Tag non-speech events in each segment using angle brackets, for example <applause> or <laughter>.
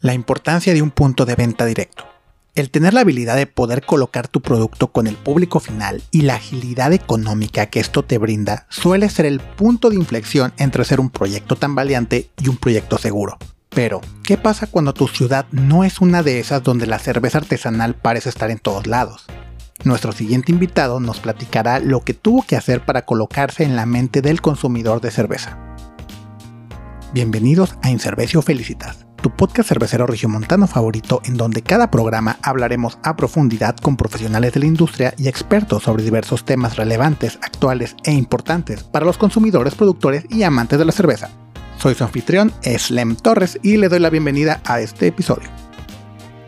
La importancia de un punto de venta directo. El tener la habilidad de poder colocar tu producto con el público final y la agilidad económica que esto te brinda suele ser el punto de inflexión entre ser un proyecto tan valiente y un proyecto seguro. Pero, ¿qué pasa cuando tu ciudad no es una de esas donde la cerveza artesanal parece estar en todos lados? Nuestro siguiente invitado nos platicará lo que tuvo que hacer para colocarse en la mente del consumidor de cerveza. Bienvenidos a Incervecio Felicitas tu podcast cervecero regiomontano favorito en donde cada programa hablaremos a profundidad con profesionales de la industria y expertos sobre diversos temas relevantes, actuales e importantes para los consumidores, productores y amantes de la cerveza. Soy su anfitrión, Slem Torres, y le doy la bienvenida a este episodio.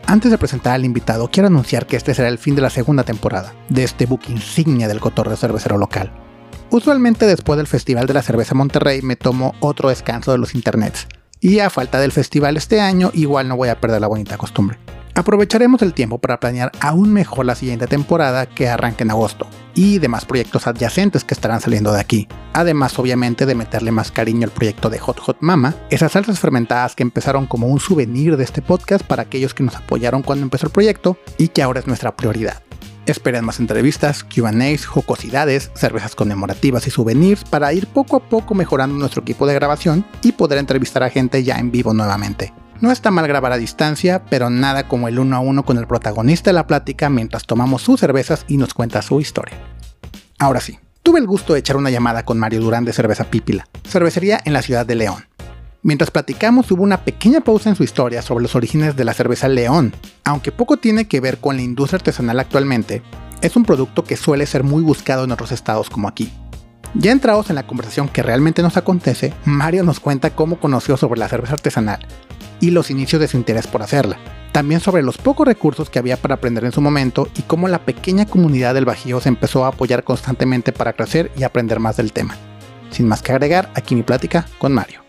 Antes de presentar al invitado, quiero anunciar que este será el fin de la segunda temporada de este book insignia del cotorreo cervecero local. Usualmente después del Festival de la Cerveza Monterrey me tomo otro descanso de los internets, y a falta del festival este año, igual no voy a perder la bonita costumbre. Aprovecharemos el tiempo para planear aún mejor la siguiente temporada que arranque en agosto y demás proyectos adyacentes que estarán saliendo de aquí. Además, obviamente, de meterle más cariño al proyecto de Hot Hot Mama, esas salsas fermentadas que empezaron como un souvenir de este podcast para aquellos que nos apoyaron cuando empezó el proyecto y que ahora es nuestra prioridad. Esperen más entrevistas, QAs, jocosidades, cervezas conmemorativas y souvenirs para ir poco a poco mejorando nuestro equipo de grabación y poder entrevistar a gente ya en vivo nuevamente. No está mal grabar a distancia, pero nada como el uno a uno con el protagonista de la plática mientras tomamos sus cervezas y nos cuenta su historia. Ahora sí, tuve el gusto de echar una llamada con Mario Durán de Cerveza Pípila, cervecería en la ciudad de León. Mientras platicamos hubo una pequeña pausa en su historia sobre los orígenes de la cerveza León. Aunque poco tiene que ver con la industria artesanal actualmente, es un producto que suele ser muy buscado en otros estados como aquí. Ya entrados en la conversación que realmente nos acontece, Mario nos cuenta cómo conoció sobre la cerveza artesanal y los inicios de su interés por hacerla. También sobre los pocos recursos que había para aprender en su momento y cómo la pequeña comunidad del Bajío se empezó a apoyar constantemente para crecer y aprender más del tema. Sin más que agregar, aquí mi plática con Mario.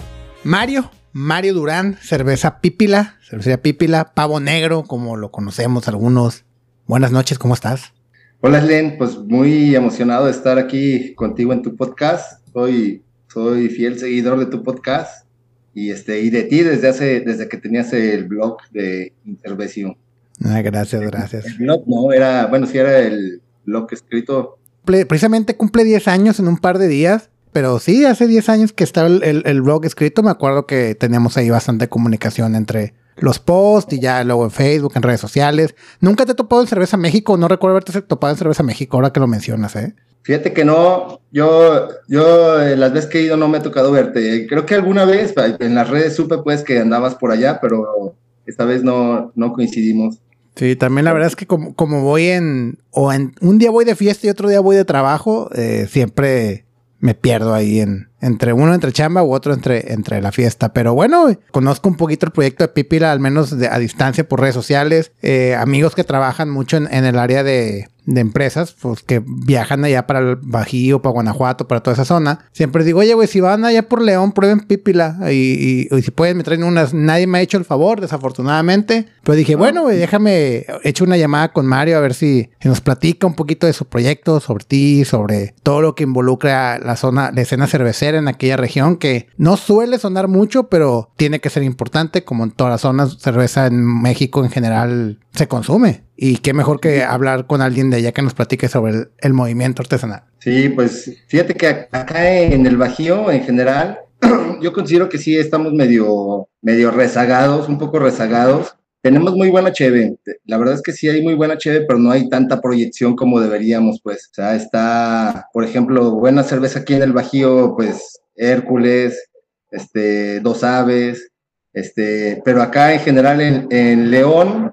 Mario, Mario Durán, cerveza Pípila, cervecería Pípila, pavo negro, como lo conocemos algunos. Buenas noches, ¿cómo estás? Hola, Len, pues muy emocionado de estar aquí contigo en tu podcast. Soy, soy fiel seguidor de tu podcast y este y de ti desde hace desde que tenías el blog de Intervención. Ah, gracias, gracias. El blog no, era, bueno, sí era el blog escrito. Precisamente cumple 10 años en un par de días pero sí, hace 10 años que estaba el, blog escrito, me acuerdo que teníamos ahí bastante comunicación entre los posts y ya luego en Facebook, en redes sociales. Nunca te he topado en Cerveza México, no recuerdo haberte topado en Cerveza México ahora que lo mencionas, ¿eh? Fíjate que no, yo, yo eh, las veces que he ido no me ha tocado verte. Creo que alguna vez en las redes supe pues que andabas por allá, pero esta vez no, no coincidimos. Sí, también la verdad es que como, como voy en, o en, un día voy de fiesta y otro día voy de trabajo, eh, siempre me pierdo ahí en entre uno entre chamba u otro entre, entre la fiesta. Pero bueno, conozco un poquito el proyecto de Pipila, al menos a distancia por redes sociales. Eh, amigos que trabajan mucho en el área de, de empresas, pues que viajan allá para el Bajío, para Guanajuato, para toda esa zona. Siempre digo, oye, güey, si van allá por León, prueben Pípila. Y, y, si pueden, me traen unas. Nadie me ha hecho el favor, desafortunadamente. Pero dije, bueno, güey, déjame, hecho una llamada con Mario a ver si, nos platica un poquito de su proyecto, sobre ti, sobre todo lo que involucra la zona, la escena cervecera en aquella región, que no suele sonar mucho, pero tiene que ser importante, como en todas las zonas, cerveza en México en general se consume. Y qué mejor que hablar con alguien de allá que nos platique sobre el, movimiento artesanal. Sí, pues fíjate que acá en el Bajío en general, <clears throat> yo considero que sí estamos medio, medio rezagados, un poco rezagados. Tenemos muy buena cheve, la verdad es que sí hay muy buena cheve, pero no hay tanta proyección como deberíamos, pues. O sea, está, por ejemplo, buena cerveza aquí en el Bajío, pues Hércules, este, Dos Aves, este, pero acá en general en, en León,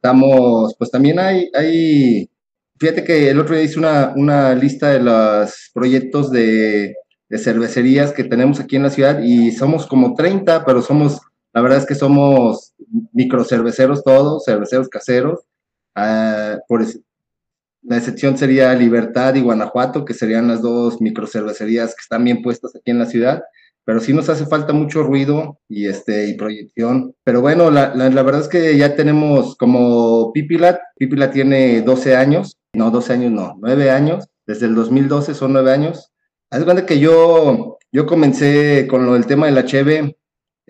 Estamos, pues también hay, hay, fíjate que el otro día hice una, una lista de los proyectos de, de, cervecerías que tenemos aquí en la ciudad y somos como 30, pero somos, la verdad es que somos microcerveceros todos, cerveceros caseros. Por la excepción sería Libertad y Guanajuato, que serían las dos microcervecerías que están bien puestas aquí en la ciudad pero sí nos hace falta mucho ruido y, este, y proyección. Pero bueno, la, la, verdad es que ya tenemos como Pipilat, Pipilat tiene 12 años, no, 12 años no, 9 años, desde el 2012 son 9 años. Haz cuenta que yo, yo comencé con lo del tema de la Cheve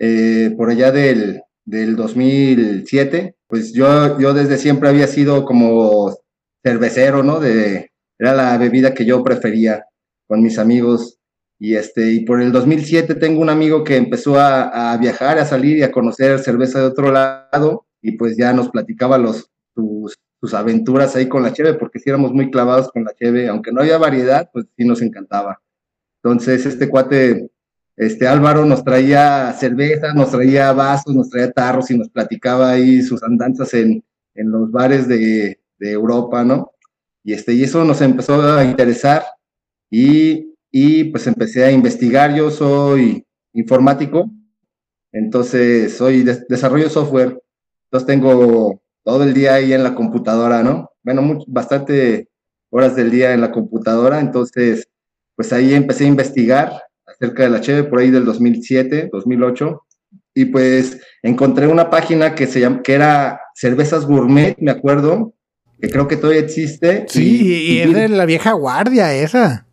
eh, por allá del del 2007, pues yo, yo desde siempre había sido como cervecero, ¿no? De, era la bebida que yo prefería con mis amigos. Y, este, y por el 2007 tengo un amigo que empezó a, a viajar, a salir y a conocer cerveza de otro lado y pues ya nos platicaba los, sus, sus aventuras ahí con la cheve, porque sí éramos muy clavados con la cheve, aunque no había variedad, pues sí nos encantaba. Entonces este cuate, este Álvaro nos traía cerveza, nos traía vasos, nos traía tarros y nos platicaba ahí sus andanzas en, en los bares de, de Europa, ¿no? Y, este, y eso nos empezó a interesar y, y pues empecé a investigar. Yo soy informático, entonces soy de, desarrollo software, entonces tengo todo el día ahí en la computadora, ¿no? Bueno, mucho, bastante horas del día en la computadora, entonces pues ahí empecé a investigar acerca de la cheve por ahí del 2007, 2008 y pues encontré una página que se llama que era Cervezas Gourmet, me acuerdo, que creo que todavía existe. Sí, y, y, y es de la vieja guardia esa.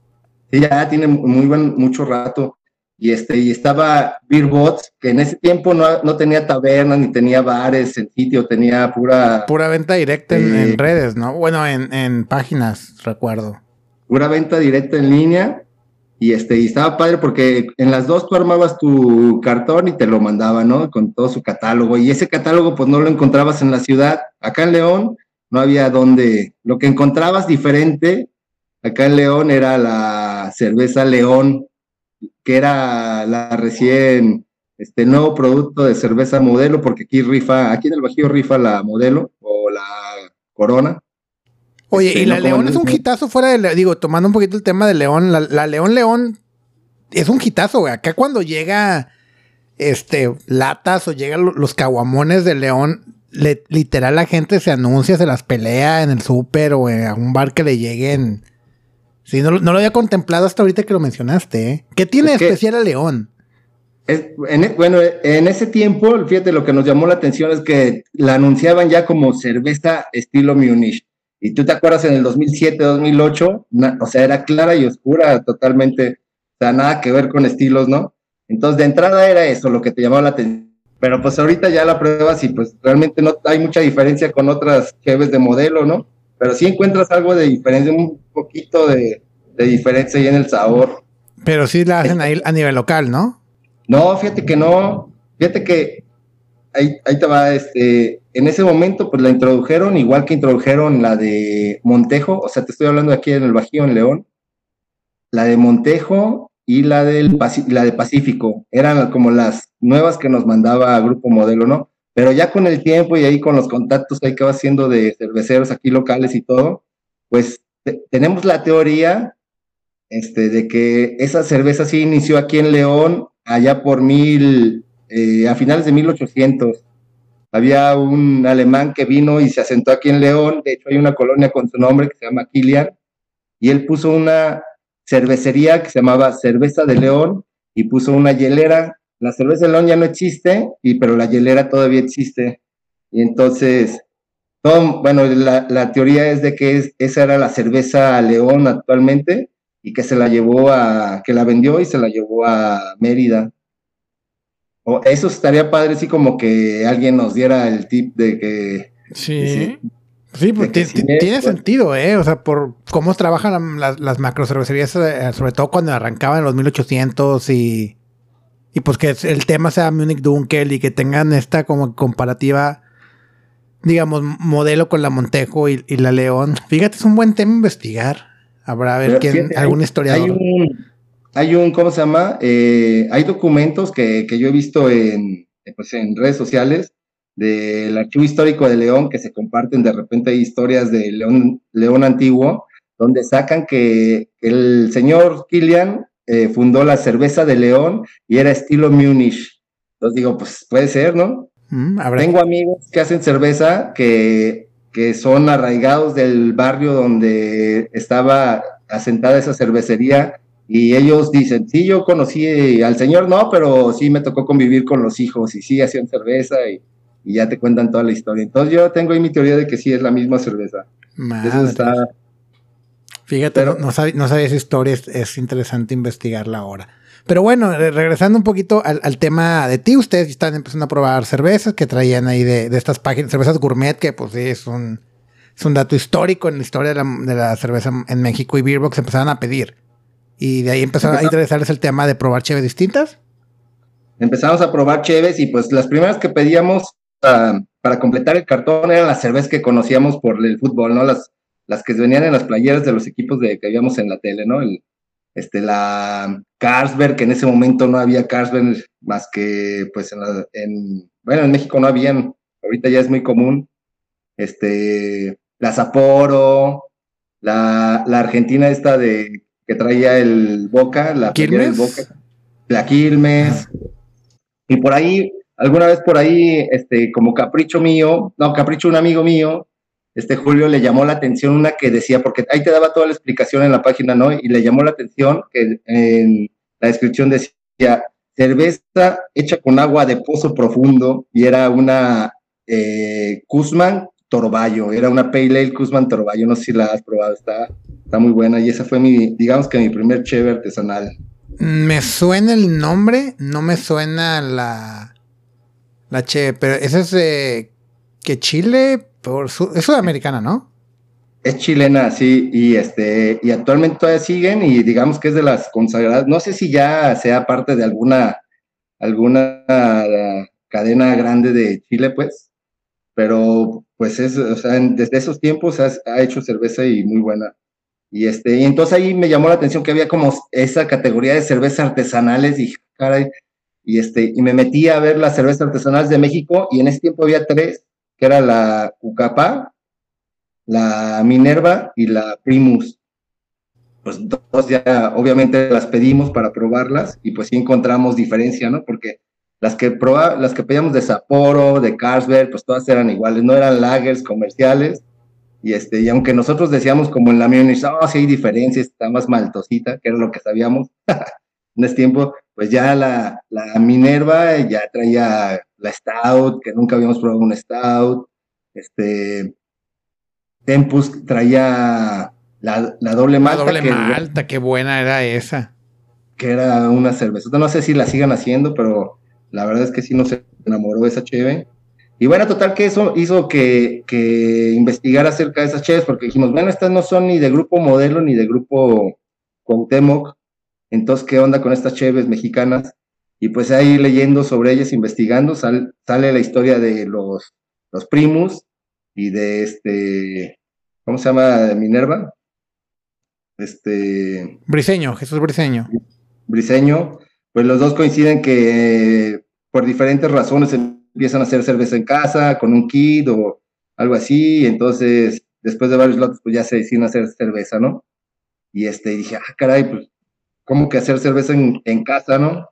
Sí, ya tiene muy buen, mucho rato. Y este, y estaba Beerbots, que en ese tiempo no, no tenía tabernas ni tenía bares en sitio, tenía pura. Pura venta directa eh, en, en, redes, ¿no? Bueno, en, en páginas, recuerdo. Pura venta directa en línea. Y este, y estaba padre porque en las dos tú armabas tu cartón y te lo mandaba, ¿no? Con todo su catálogo. Y ese catálogo, pues no lo encontrabas en la ciudad. Acá en León, no había donde, lo que encontrabas diferente acá en León era la cerveza León, que era la recién, este nuevo producto de cerveza modelo, porque aquí rifa, aquí en el Bajío rifa la modelo o la Corona. Oye, este, y la no León es un hitazo fuera de, digo, tomando un poquito el tema de León, la, la León León es un hitazo, güey. Acá cuando llega este latas o llegan los caguamones de León, le, literal la gente se anuncia, se las pelea en el súper o en algún bar que le lleguen. Sí, no, no, lo había contemplado hasta ahorita que lo mencionaste. ¿eh? ¿Qué tiene es especial a León? Es, en, bueno, en ese tiempo, fíjate, lo que nos llamó la atención es que la anunciaban ya como cerveza estilo Munich. Y tú te acuerdas en el 2007, 2008, na, o sea, era clara y oscura totalmente, o sea, nada que ver con estilos, ¿no? Entonces, de entrada era eso lo que te llamaba la atención pero pues ahorita ya la pruebas y pues realmente no hay mucha diferencia con otras cheves de modelo, ¿no? Pero sí encuentras algo de diferencia, un poquito de, de diferencia ahí en el sabor. Pero sí la hacen ahí a nivel local, ¿no? No, fíjate que no. Fíjate que ahí, ahí te va, este, en ese momento pues la introdujeron, igual que introdujeron la de Montejo, o sea, te estoy hablando aquí en el Bajío, en León. La de Montejo y la, del, la de Pacífico. Eran como las nuevas que nos mandaba Grupo Modelo, ¿no? Pero ya con el tiempo y ahí con los contactos que va haciendo de cerveceros aquí locales y todo, pues te, tenemos la teoría este, de que esa cerveza sí inició aquí en León allá por mil, eh, a finales de 1800. Había un alemán que vino y se asentó aquí en León, de hecho hay una colonia con su nombre que se llama Kilian, y él puso una cervecería que se llamaba Cerveza de León y puso una hielera. La cerveza de León ya no existe, y, pero la hielera todavía existe. Y entonces, todo, bueno, la, la, teoría es de que es, esa era la cerveza León actualmente y que se la llevó a, que la vendió y se la llevó a Mérida. O eso estaría padre, sí, como que alguien nos diera el tip de que... Sí. Sí, pues tiene sentido, ¿eh? O sea, por cómo trabajan las, las macro cervecerías, eh, sobre todo cuando arrancaban en los 1800 y, y pues que el tema sea Munich Dunkel y que tengan esta como comparativa, digamos, modelo con la Montejo y, y la León. Fíjate, es un buen tema investigar. Habrá a ver Pero quién, fíjate, algún historiador. Hay un, hay un, ¿cómo se llama? Eh, hay documentos que, que yo he visto en, pues, en redes sociales del Archivo Histórico de León, que se comparten de repente historias de León, León Antiguo, donde sacan que el señor Kilian eh, fundó la cerveza de León y era estilo Munich. Entonces digo, pues puede ser, ¿no? Mm, Tengo amigos que hacen cerveza que, que son arraigados del barrio donde estaba asentada esa cervecería y ellos dicen, sí, yo conocí al señor, no, pero sí me tocó convivir con los hijos y sí hacían cerveza y y ya te cuentan toda la historia. Entonces yo tengo ahí mi teoría de que sí es la misma cerveza. Madre. Eso está... Fíjate, Pero, no, no, sabía, no sabía esa historia, es, es, interesante investigarla ahora. Pero bueno, regresando un poquito al, tema de ti, ustedes están empezando a probar cervezas que traían ahí de, estas páginas, cervezas gourmet, que pues sí, es un, es un dato histórico en la historia de la, cerveza en México y Beerbox empezaron a pedir. Y de ahí empezaron a interesarles el tema de probar cheves distintas. Empezamos a probar cheves y pues las primeras que pedíamos ah, para completar el cartón eran las cervezas que conocíamos por el fútbol, ¿no? Las, las que venían en las playeras de los equipos de, que habíamos en la tele, ¿no? El, este, la Carlsberg, que en ese momento no había Carlsberg más que, pues, en, bueno, en México no habían, ahorita ya es muy común, este, la Sapporo, la, la Argentina esta de, que traía el Boca, la ¿Quilmes? Boca, la Quilmes, y por ahí, alguna vez por ahí, este, como capricho mío, no, capricho un amigo mío, este Julio le llamó la atención una que decía, porque ahí te daba toda la explicación en la página, ¿no? Y le llamó la atención que en la descripción decía cerveza hecha con agua de pozo profundo y era una eh, Kuzman Torballo, era una Pale Ale Kuzman Torballo, no sé si la has probado, está, está muy buena y esa fue mi, digamos que mi primer cheve artesanal. Me suena el nombre, no me suena la, la cheve, pero esa es de que Chile, es sudamericana, ¿no? Es chilena, sí, y este, y actualmente todavía siguen, y digamos que es de las consagradas. No sé si ya sea parte de alguna, alguna cadena grande de Chile, pues, pero pues es, o sea, desde esos tiempos ha, hecho cerveza y muy buena. Y este, y entonces ahí me llamó la atención que había como esa categoría de cervezas artesanales, y caray, y este, y me metí a ver las cervezas artesanales de México, y en ese tiempo había tres, que era la Ucapa, la Minerva y la Primus. Pues dos ya obviamente las pedimos para probarlas y pues sí encontramos diferencia, ¿no? Porque las que proba, las que pedíamos de Sapporo, de Carlsberg, pues todas eran iguales, no eran lagers comerciales. Y este, y aunque nosotros decíamos como en la mía, oh, sí hay diferencias, está más maltosita, que era lo que sabíamos <laughs> en ese tiempo, pues ya la, la Minerva ya traía la Stout, que nunca habíamos probado un Stout. Este, Tempus traía la, doble malta. La doble malta, qué buena era esa. Que era una cerveza. No sé si la sigan haciendo, pero la verdad es que sí nos enamoró esa cheve. Y bueno, total que eso hizo que, que investigara acerca de esas cheves, porque dijimos, bueno, estas no son ni de grupo modelo ni de grupo Cuauhtémoc. Entonces, ¿qué onda con estas cheves mexicanas? Y pues ahí leyendo sobre ellas, investigando, sale la historia de los, los primus y de este, ¿cómo se llama? Minerva. Este. Briseño, Jesús Briseño. Briseño. Pues los dos coinciden que por diferentes razones empiezan a hacer cerveza en casa, con un kit o algo así. entonces, después de varios lotes, pues ya se deciden hacer cerveza, ¿no? Y este, dije, ah, caray, pues, ¿cómo que hacer cerveza en, en casa, no?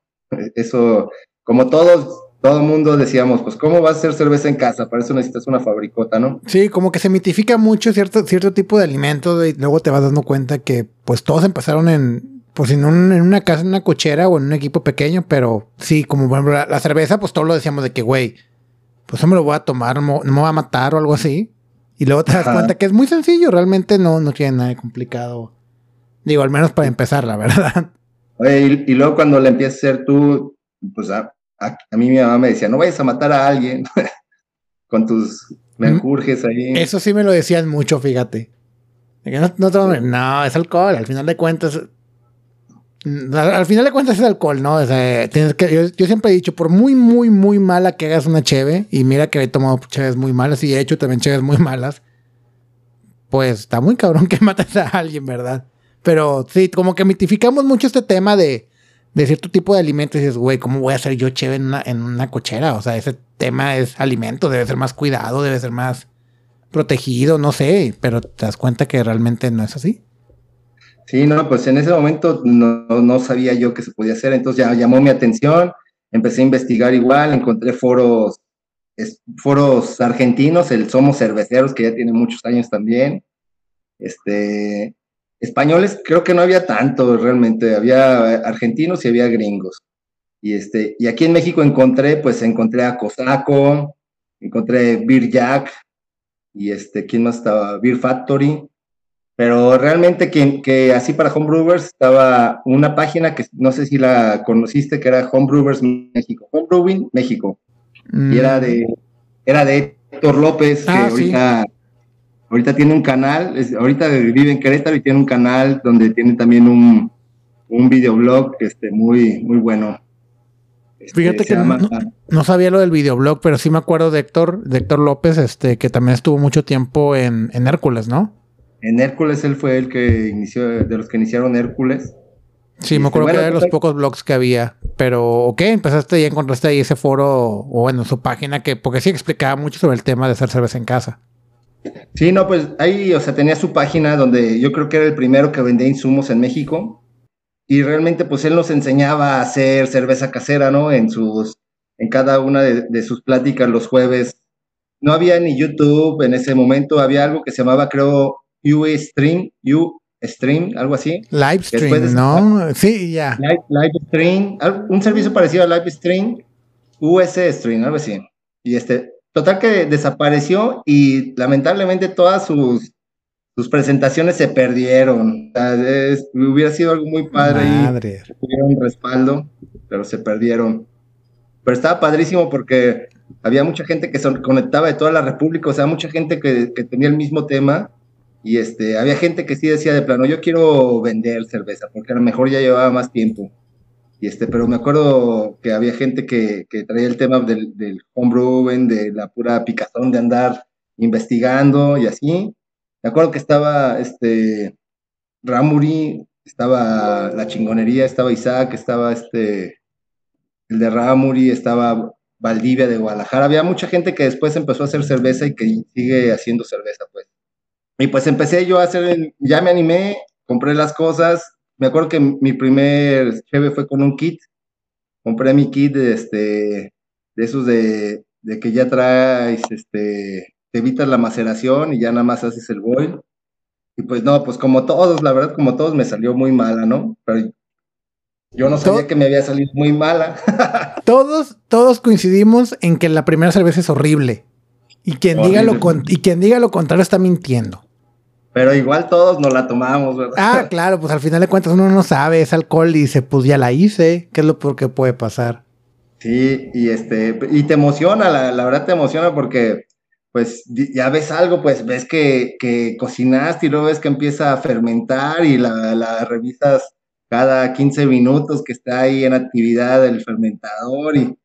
Eso, como todos, todo mundo decíamos, pues, ¿cómo vas a hacer cerveza en casa? Para eso necesitas una fabricota, ¿no? Sí, como que se mitifica mucho cierto, cierto tipo de alimentos y luego te vas dando cuenta que, pues, todos empezaron en, pues, en, en una casa, en una cochera o en un equipo pequeño, pero sí, como por ejemplo la, cerveza, pues, todos lo decíamos de que, güey, pues, eso me lo voy a tomar, no, me voy a matar o algo así. Y luego te das cuenta que es muy sencillo, realmente no, no tiene nada de complicado. Digo, al menos para empezar, la verdad. <laughs> Oye, y, luego cuando le empiezas a hacer tú, pues a, mí mi mamá me decía, no vayas a matar a alguien <laughs> con tus menjurjes ahí. Eso sí me lo decían mucho, fíjate. No, no, es alcohol, al final de cuentas. Al, final de cuentas es alcohol, ¿no? tienes que, yo, siempre he dicho, por muy, muy, muy mala que hagas una cheve, y mira que he tomado cheves muy malas y he hecho también cheves muy malas, pues está muy cabrón <laughs> que mates a alguien, ¿verdad? Pero sí, como que mitificamos mucho este tema de, cierto tipo de alimentos. Y dices, güey, ¿cómo voy a hacer yo chévere en una, en una cochera? O sea, ese tema es alimento, debe ser más cuidado, debe ser más protegido, no sé, pero te das cuenta que realmente no es así. Sí, no, pues en ese momento no, sabía yo que se podía hacer, entonces ya llamó mi atención, empecé a investigar igual, encontré foros, foros argentinos, el Somos Cerveceros, que ya tiene muchos años también, este, Españoles creo que no había tanto realmente, había argentinos y había gringos. Y, este, y aquí en México encontré, pues encontré a Cosaco, encontré Beer Jack, y este, ¿quién más estaba? Beer Factory, Pero realmente que, que así para Homebrewers estaba una página que no sé si la conociste, que era Homebrewers México, Homebrewing México. Y era de, era de Héctor López, que Ah, ahorita, ahorita tiene un canal, es- ahorita vive en Querétaro y tiene un canal donde tiene también un, un videoblog este, muy, muy bueno. Este, Fíjate que no, llama- no- no sabía lo del videoblog, pero sí me acuerdo de Héctor, de Héctor López, este, que también estuvo mucho tiempo en, en Hércules, ¿no? En Hércules él fue el que inició, de los que iniciaron Hércules. Sí, me Este, acuerdo que era de los total- pocos blogs que había. Pero, ¿ok? Empezaste y encontraste ahí ese foro, o bueno, su página, que, porque sí explicaba mucho sobre el tema de hacer cerveza en casa. Sí, no, pues ahí, o sea, tenía su página donde yo creo que era el primero que vendía insumos en México. Y realmente, pues él nos enseñaba a hacer cerveza casera, ¿no? En sus, en cada una de, de sus pláticas los jueves. No había ni YouTube en ese momento, había algo que se llamaba, creo, Ustream, Ustream, algo así. Live Después stream, de- ¿no? Sí, ya. Live, live Stream, al- un servicio parecido a Live Stream, US Stream, algo así. Y este, total que desapareció y lamentablemente todas sus, sus presentaciones se perdieron. O sea, es- hubiera sido algo muy padre Madre. un respaldo, pero se perdieron. Pero estaba padrísimo porque había mucha gente que se conectaba de toda la República, o sea, mucha gente que, que tenía el mismo tema. Y este, había gente que sí decía de plano, yo quiero vender cerveza, porque a lo mejor ya llevaba más tiempo. Y este, pero me acuerdo que había gente que, que traía el tema del, del homebrewing, de la pura picazón de andar investigando y así. Me acuerdo que estaba este Ramuri, estaba la chingonería, estaba Isaac, estaba este el de Ramuri, estaba Valdivia de Guadalajara. Había mucha gente que después empezó a hacer cerveza y que sigue haciendo cerveza, pues. Y pues empecé yo a hacer, ya me animé, compré las cosas. Me acuerdo que mi primer cheve fue con un kit. Compré mi kit de, este, de esos de, de que ya traes, este, te evitas la maceración y ya nada más haces el boil. Y pues no, pues como todos, la verdad, como todos me salió muy mala, ¿no? Pero yo no sabía que me había salido muy mala. <laughs> Todos, todos coincidimos en que la primera cerveza es horrible. Y quien, diga lo, con- y quien diga lo contrario está mintiendo. Pero igual todos nos la tomamos, ¿verdad? Ah, claro, pues al final de cuentas uno no sabe, es alcohol y dice, pues ya la hice, ¿qué es lo peor que puede pasar? Sí, y este, y te emociona, la, la verdad te emociona porque, pues, ya ves algo, pues, ves que, que cocinaste y luego ves que empieza a fermentar y la, la revisas cada 15 minutos que está ahí en actividad el fermentador y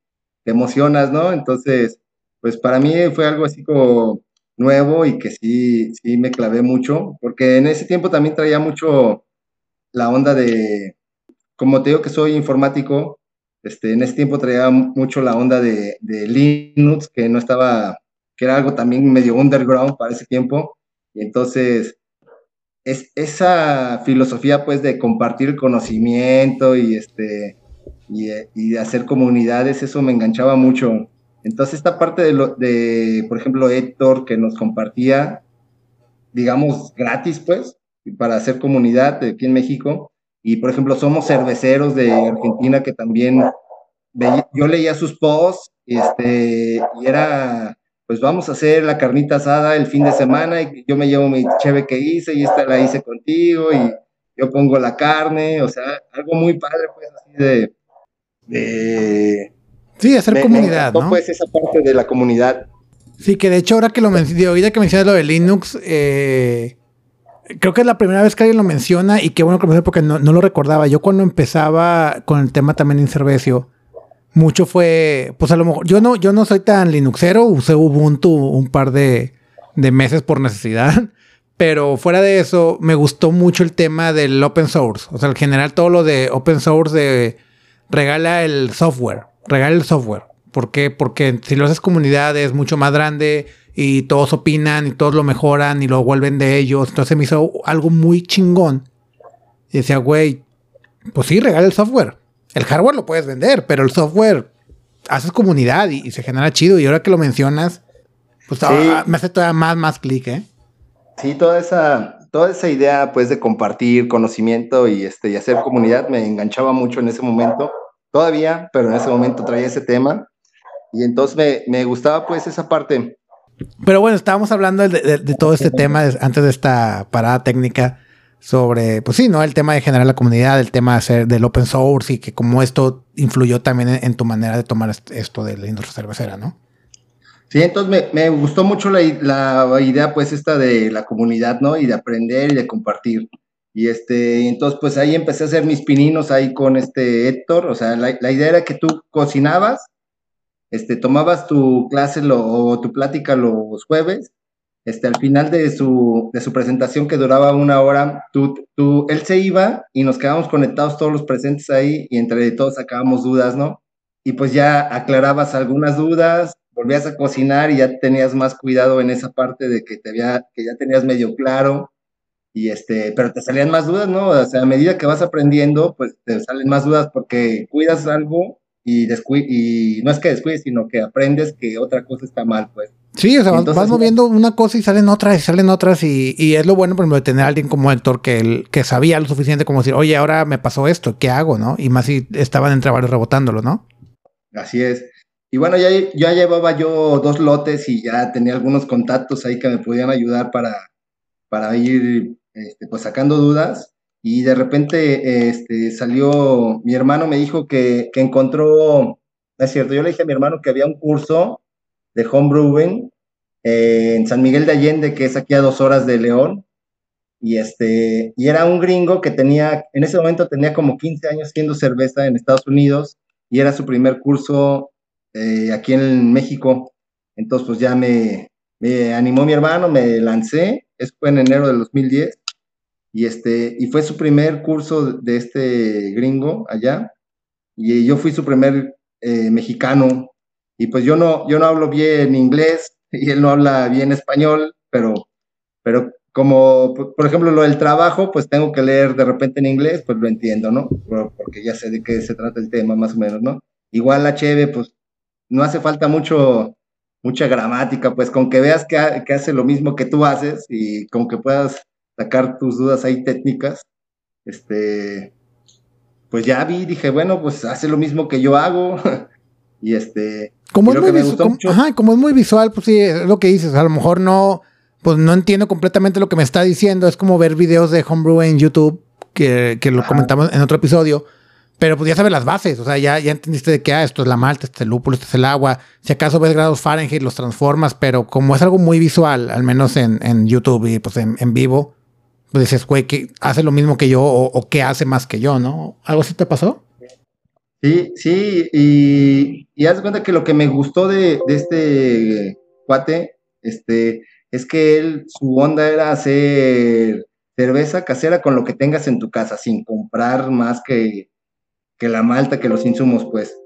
te emocionas, ¿no? Entonces, pues para mí fue algo así como nuevo y que sí, sí me clavé mucho, porque en ese tiempo también traía mucho la onda de, como te digo que soy informático, este, en ese tiempo traía mucho la onda de, de Linux, que no estaba, que era algo también medio underground para ese tiempo, y entonces es, esa filosofía pues de compartir conocimiento y este y, y de hacer comunidades, eso me enganchaba mucho. Entonces esta parte de, lo, de, por ejemplo, Héctor que nos compartía, digamos, gratis pues, para hacer comunidad aquí en México, y por ejemplo, somos cerveceros de Argentina que también yo leía sus posts y, este, y era, pues vamos a hacer la carnita asada el fin de semana y yo me llevo mi cheve que hice y esta la hice contigo y yo pongo la carne, o sea, algo muy padre pues así de... de Sí, hacer me- comunidad, ¿no? pues esa parte de la comunidad. Sí, que de hecho ahora que lo mencioné, ahorita que mencionas lo de Linux, eh, creo que es la primera vez que alguien lo menciona y qué bueno que lo mencioné porque no, no lo recordaba. Yo cuando empezaba con el tema también en Cervecio, mucho fue, pues a lo mejor, yo no, yo no soy tan Linuxero, usé Ubuntu un par de, de meses por necesidad, <laughs> pero fuera de eso, me gustó mucho el tema del open source. O sea, en general todo lo de open source de regala el software, regala el software. ¿Por qué? Porque si lo haces comunidad es mucho más grande y todos opinan y todos lo mejoran y lo vuelven de ellos. Entonces me hizo algo muy chingón. Y decía, güey, pues sí, regala el software. El hardware lo puedes vender, pero el software haces comunidad y, y se genera chido. Y ahora que lo mencionas, pues Sí. ah, me hace todavía más, más clic, ¿eh? Sí, toda esa, toda esa idea pues de compartir conocimiento y, este, y hacer comunidad me enganchaba mucho en ese momento, todavía, pero en ese momento traía ese tema y entonces me, me gustaba pues esa parte. Pero bueno, estábamos hablando de, todo este tema antes de esta parada técnica sobre, pues sí, ¿no? El tema de generar la comunidad, el tema de hacer del open source y que como esto influyó también en, tu manera de tomar esto de la industria cervecera, ¿no? Sí, entonces me, gustó mucho la, idea, pues, esta de la comunidad, ¿no? Y de aprender y de compartir. Y este, entonces, pues ahí empecé a hacer mis pininos ahí con este Héctor. O sea, la, la idea era que tú cocinabas este, tomabas tu clase o tu plática los jueves, este, al final de su, de su presentación que duraba una hora, tú, tú, él se iba y nos quedábamos conectados todos los presentes ahí y entre todos sacábamos dudas, ¿no? Y pues ya aclarabas algunas dudas, volvías a cocinar y ya tenías más cuidado en esa parte de que, te había, que ya tenías medio claro y este, pero te salían más dudas, ¿no? O sea, a medida que vas aprendiendo, pues te salen más dudas porque cuidas algo y, y no es que descuides, sino que aprendes que otra cosa está mal, pues. Sí, o sea, vas moviendo una cosa y salen otras y salen otras y, y es lo bueno, por ejemplo, de tener a alguien como Héctor que, el, que sabía lo suficiente como decir, oye, ahora me pasó esto, ¿qué hago, no? Y más si estaban entre varios rebotándolo, ¿no? Así es. Y bueno, ya, ya llevaba yo dos lotes y ya tenía algunos contactos ahí que me podían ayudar para, para ir este, pues sacando dudas y de repente este, salió, mi hermano me dijo que, que encontró, es cierto, yo le dije a mi hermano que había un curso de homebrewing eh, en San Miguel de Allende, que es aquí a dos horas de León, y, este, y era un gringo que tenía, en ese momento tenía como 15 años haciendo cerveza en Estados Unidos, y era su primer curso eh, aquí en México. Entonces, pues ya me, animó mi hermano, me lancé, eso fue en enero del 2010, y, este, y fue su primer curso de este gringo allá, y yo fui su primer eh, mexicano, y pues yo no, yo no hablo bien inglés, <laughs> y él no habla bien español, pero, pero como, por ejemplo, lo del trabajo, pues tengo que leer de repente en inglés, pues lo entiendo, ¿no? Porque ya sé de qué se trata el tema, más o menos, ¿no? Igual HB, pues no hace falta mucho, mucha gramática, pues con que veas que, que hace lo mismo que tú haces y con que puedas sacar tus dudas ahí técnicas, este, pues ya vi, dije, bueno, pues hace lo mismo que yo hago. <laughs> y este. Como, es muy, como es muy visual, pues sí, es lo que dices. A lo mejor no, pues no entiendo completamente lo que me está diciendo. Es como ver videos de homebrew en YouTube, que, que lo comentamos en otro episodio. Pero pues ya sabes las bases, o sea, ya, ya entendiste de que ah, esto es la malta, este es el lúpulo, este es el agua. Si acaso ves grados Fahrenheit, los transformas, pero como es algo muy visual, al menos en, en YouTube y pues en, en vivo, pues dices, güey, que hace lo mismo que yo o, que hace más que yo, ¿no? ¿Algo así te pasó? Sí, sí, y, haz de cuenta que lo que me gustó de, este cuate, este, es que él, su onda era hacer cerveza casera con lo que tengas en tu casa, sin comprar más que, que la malta, que los insumos, pues.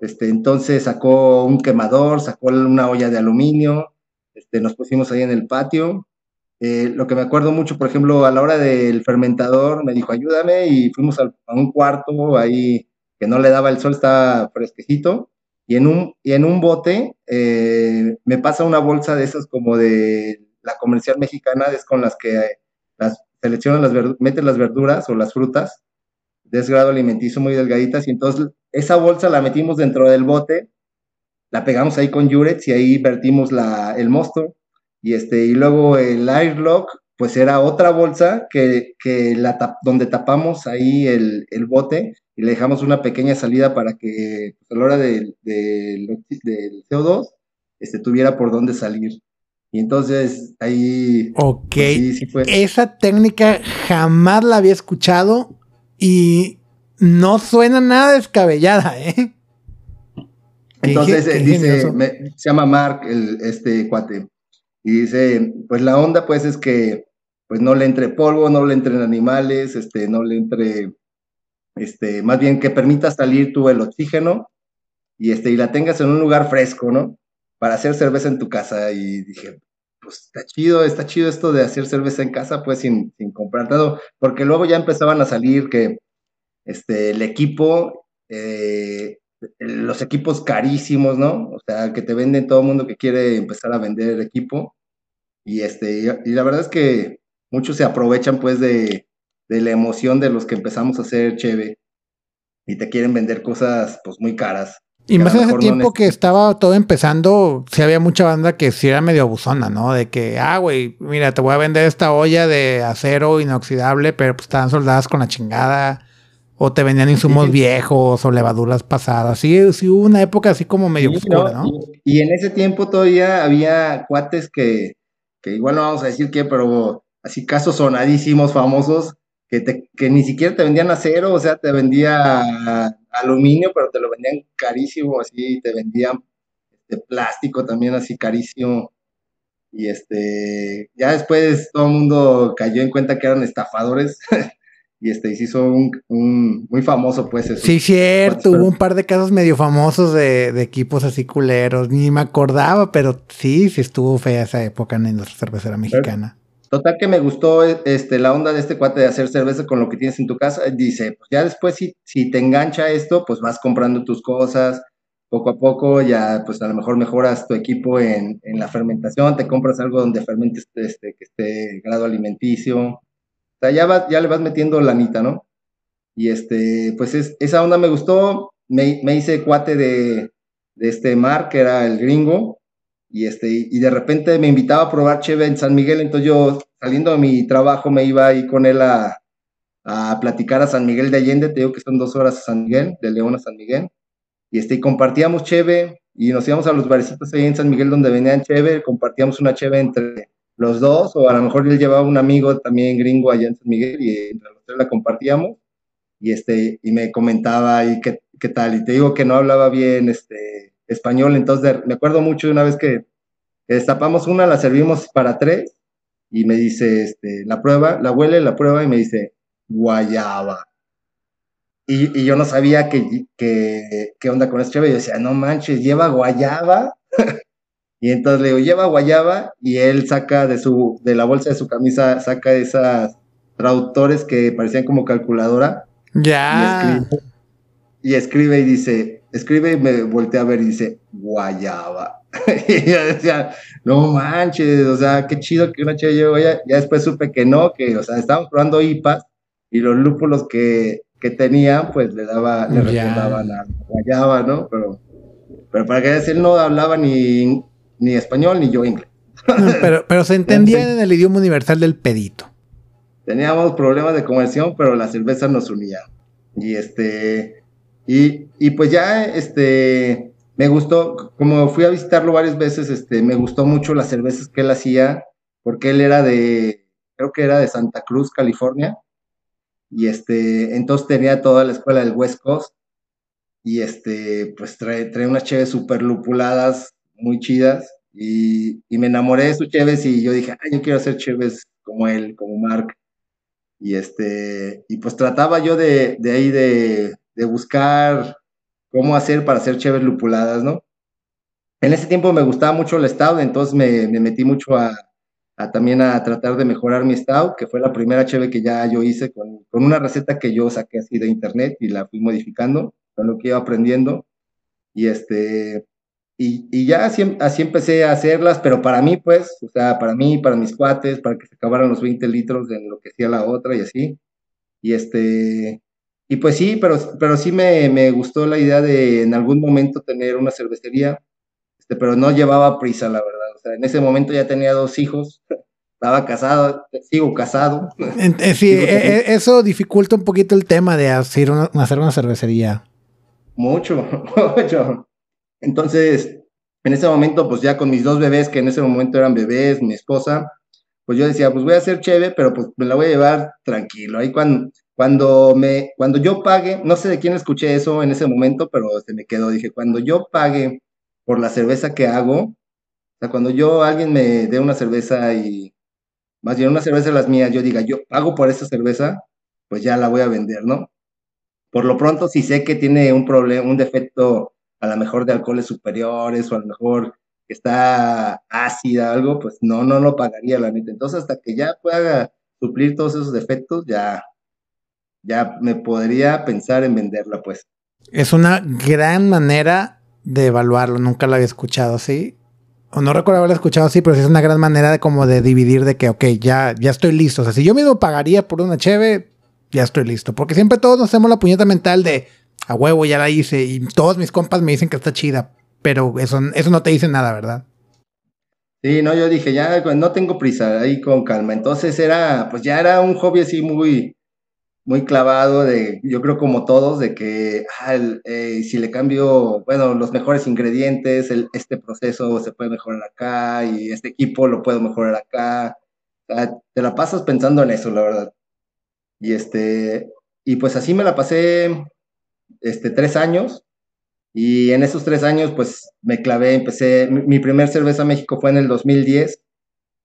Este, entonces sacó un quemador, sacó una olla de aluminio, este, nos pusimos ahí en el patio eh, lo que me acuerdo mucho, por ejemplo, a la hora del fermentador, me dijo, ayúdame, y fuimos a, un cuarto ahí que no le daba el sol, estaba fresquecito, y en un, y en un bote eh, me pasa una bolsa de esas como de la comercial mexicana, es con las que las, seleccionan las meten las verduras o las frutas, de ese grado alimenticio muy delgaditas, y entonces esa bolsa la metimos dentro del bote, la pegamos ahí con Yurex y ahí vertimos la, el mosto y, este, y luego el airlock, pues era otra bolsa que, que la donde tapamos ahí el, el, bote y le dejamos una pequeña salida para que pues, a la hora del, del, CO2 este, tuviera por dónde salir. Y entonces ahí... Ok. Pues, Esa técnica jamás la había escuchado y no suena nada descabellada, ¿eh? Entonces eh, dice, se llama Mark, el, este cuate. Y dice, pues la onda pues es que pues no le entre polvo, no le entren animales, este, no le entre, este, más bien que permita salir tú el oxígeno y, este, y la tengas en un lugar fresco, ¿no? Para hacer cerveza en tu casa. Y dije, pues está chido, está chido esto de hacer cerveza en casa, pues sin, sin comprar todo, porque luego ya empezaban a salir que este, el equipo, eh, los equipos carísimos, ¿no? O sea, que te venden todo el mundo que quiere empezar a vender el equipo. Y, este, y la verdad es que muchos se aprovechan pues de, de la emoción de los que empezamos a hacer cheve y te quieren vender cosas pues muy caras. Y más en ese tiempo que estaba todo empezando, sí había mucha banda que sí era medio abusona, ¿no? De que, ah, güey, mira, te voy a vender esta olla de acero inoxidable, pero pues estaban soldadas con la chingada. O te vendían insumos viejos o levaduras pasadas. Sí, sí hubo una época así como medio oscura, ¿no? Y, en ese tiempo todavía había cuates que, que igual no vamos a decir qué, pero así casos sonadísimos, famosos, que, te, que ni siquiera te vendían acero, o sea, te vendía aluminio, pero te lo vendían carísimo, así, te vendían de este, plástico también así carísimo. Y este, ya después todo el mundo cayó en cuenta que eran estafadores. <laughs> y este, y se hizo un, muy famoso, pues. Eso. Sí, cierto, hubo un par de casos medio famosos de, de, equipos así culeros, ni me acordaba, pero sí, sí estuvo fea esa época en la cervecera mexicana. Total que me gustó este, la onda de este cuate de hacer cerveza con lo que tienes en tu casa. Dice, pues ya después si, si te engancha esto, pues vas comprando tus cosas, poco a poco ya pues a lo mejor mejoras tu equipo en, en la fermentación, te compras algo donde fermentes este, que esté grado alimenticio. Sea, ya, le vas metiendo lanita, ¿no? Y este, pues es, esa onda me gustó. Me, hice cuate de, este Mar, que era el gringo, y, este, y de repente me invitaba a probar cheve en San Miguel, entonces yo saliendo de mi trabajo me iba ahí con él a, a platicar a San Miguel de Allende, te digo que son dos horas a San Miguel, de León a San Miguel, y, este, y compartíamos cheve, y nos íbamos a los barecitos ahí en San Miguel donde venían cheve, compartíamos una cheve entre los dos, o a lo mejor él llevaba un amigo también gringo allá en San Miguel, y entre los tres la compartíamos, y, este, y me comentaba ahí qué, qué tal, y te digo que no hablaba bien, este, español, entonces me acuerdo mucho de una vez que, destapamos una, la servimos para tres y me dice, este, la prueba, la huele, la prueba y me dice, guayaba. Y, y yo no sabía qué que, qué onda con este chévere, yo decía, no manches, lleva guayaba. <laughs> y entonces le digo, lleva guayaba y él saca de su, de la bolsa de su camisa, saca esas traductores que parecían como calculadora. Ya. y escribe y dice, escribe y me voltea a ver y dice, guayaba. <laughs> y yo decía, no manches, o sea, qué chido que una chévere llegó ya, ya después supe que no, que, o sea, estábamos probando IPAs y los lúpulos que, que tenían, pues le daba, le recordaban a guayaba, ¿no? Pero, pero para que decir, no hablaba ni, ni español ni yo inglés. <laughs> pero, pero se entendía en el idioma universal del pedito. Teníamos problemas de conversión, pero la cerveza nos unía. Y este, y, y pues ya, este, me gustó, como fui a visitarlo varias veces, este, me gustó mucho las cervezas que él hacía, porque él era de, creo que era de Santa Cruz, California, y este, entonces tenía toda la escuela del West Coast, y este, pues trae, trae unas cheves súper lupuladas, muy chidas, y, y, me enamoré de sus cheves, y yo dije, ay, yo quiero hacer cheves como él, como Mark, y este, y pues trataba yo de, de ahí de de buscar cómo hacer para hacer chéves lupuladas, ¿no? En ese tiempo me gustaba mucho el stout, entonces me, metí mucho a, también a tratar de mejorar mi stout, que fue la primera cheve que ya yo hice con, una receta que yo saqué así de internet y la fui modificando con lo que iba aprendiendo. Y este, y, y, ya así, así, empecé a hacerlas, pero para mí, pues, o sea, para mí, para mis cuates, para que se acabaran los 20 litros en lo que hacía la otra y así. Y este, y pues sí, pero, pero sí me, me, gustó la idea de en algún momento tener una cervecería, este, pero no llevaba prisa, la verdad. O sea, en ese momento ya tenía dos hijos, <laughs> estaba casado, sigo casado. Eh, sí, eh, eh, eso dificulta un poquito el tema de hacer una, hacer una cervecería. Mucho, <laughs> mucho. Entonces, en ese momento, pues ya con mis dos bebés, que en ese momento eran bebés, mi esposa, pues yo decía, pues voy a hacer chévere, pero pues me la voy a llevar tranquilo. Ahí cuando, cuando, me, cuando yo pague, no sé de quién escuché eso en ese momento, pero me quedó, dije, cuando yo pague por la cerveza que hago, o sea, cuando yo, alguien me dé una cerveza y, más bien una cerveza de las mías, yo diga, yo pago por esa cerveza, pues ya la voy a vender, ¿no? Por lo pronto, si sé que tiene un problema, un defecto a lo mejor de alcoholes superiores o a lo mejor está ácida, algo, pues no, no lo pagaría la neta. Entonces, hasta que ya pueda suplir todos esos defectos, ya, ya me podría pensar en venderla, pues. Es una gran manera de evaluarlo, nunca la había escuchado así. O no recuerdo haberla escuchado así, pero sí es una gran manera de como de dividir de que, ok, ya, ya estoy listo. O sea, si yo mismo pagaría por una cheve, ya estoy listo. Porque siempre todos nos hacemos la puñeta mental de, a huevo ya la hice y todos mis compas me dicen que está chida, pero eso, eso no te dice nada, ¿verdad? Sí, no, yo dije, ya no tengo prisa, ahí con calma. Entonces era, pues ya era un hobby así muy, muy clavado de, yo creo como todos, de que ah, eh, si le cambio, bueno, los mejores ingredientes, este proceso se puede mejorar acá y este equipo lo puedo mejorar acá. te la pasas pensando en eso, la verdad. Y este, y pues así me la pasé, este, tres años. Y en esos tres años, pues me clavé, empecé, mi, primer cerveza México fue en el 2010.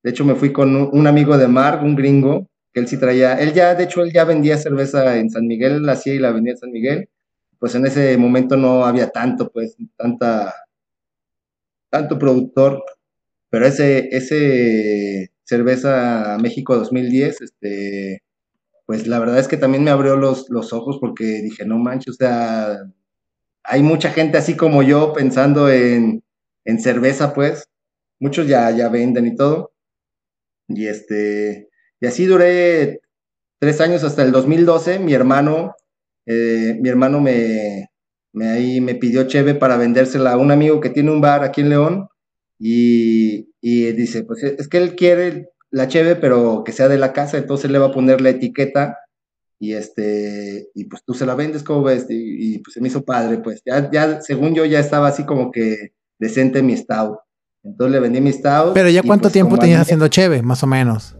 De hecho, me fui con un, amigo de Mark, un gringo, que él sí traía, él ya, de hecho, él ya vendía cerveza en San Miguel, la hacía y la vendía en San Miguel. Pues en ese momento no había tanto, pues, tanta, tanto productor. Pero ese, ese cerveza México 2010, este, pues la verdad es que también me abrió los, los ojos porque dije, no manches, o sea, hay mucha gente así como yo pensando en, cerveza, pues. Muchos ya, ya venden y todo. Y este, y así duré tres años hasta el 2012. Mi hermano, eh, mi hermano me, me, ahí me pidió cheve para vendérsela a un amigo que tiene un bar aquí en León. Y, y dice, pues es que él quiere la cheve, pero que sea de la casa, entonces le va a poner la etiqueta y este, y pues tú se la vendes, como ves? Y, pues se me hizo padre, pues ya, ya, según yo, ya estaba así como que decente mi stout. Entonces le vendí mi stout. Pero ya cuánto pues, tiempo tenías haciendo cheve, más o menos.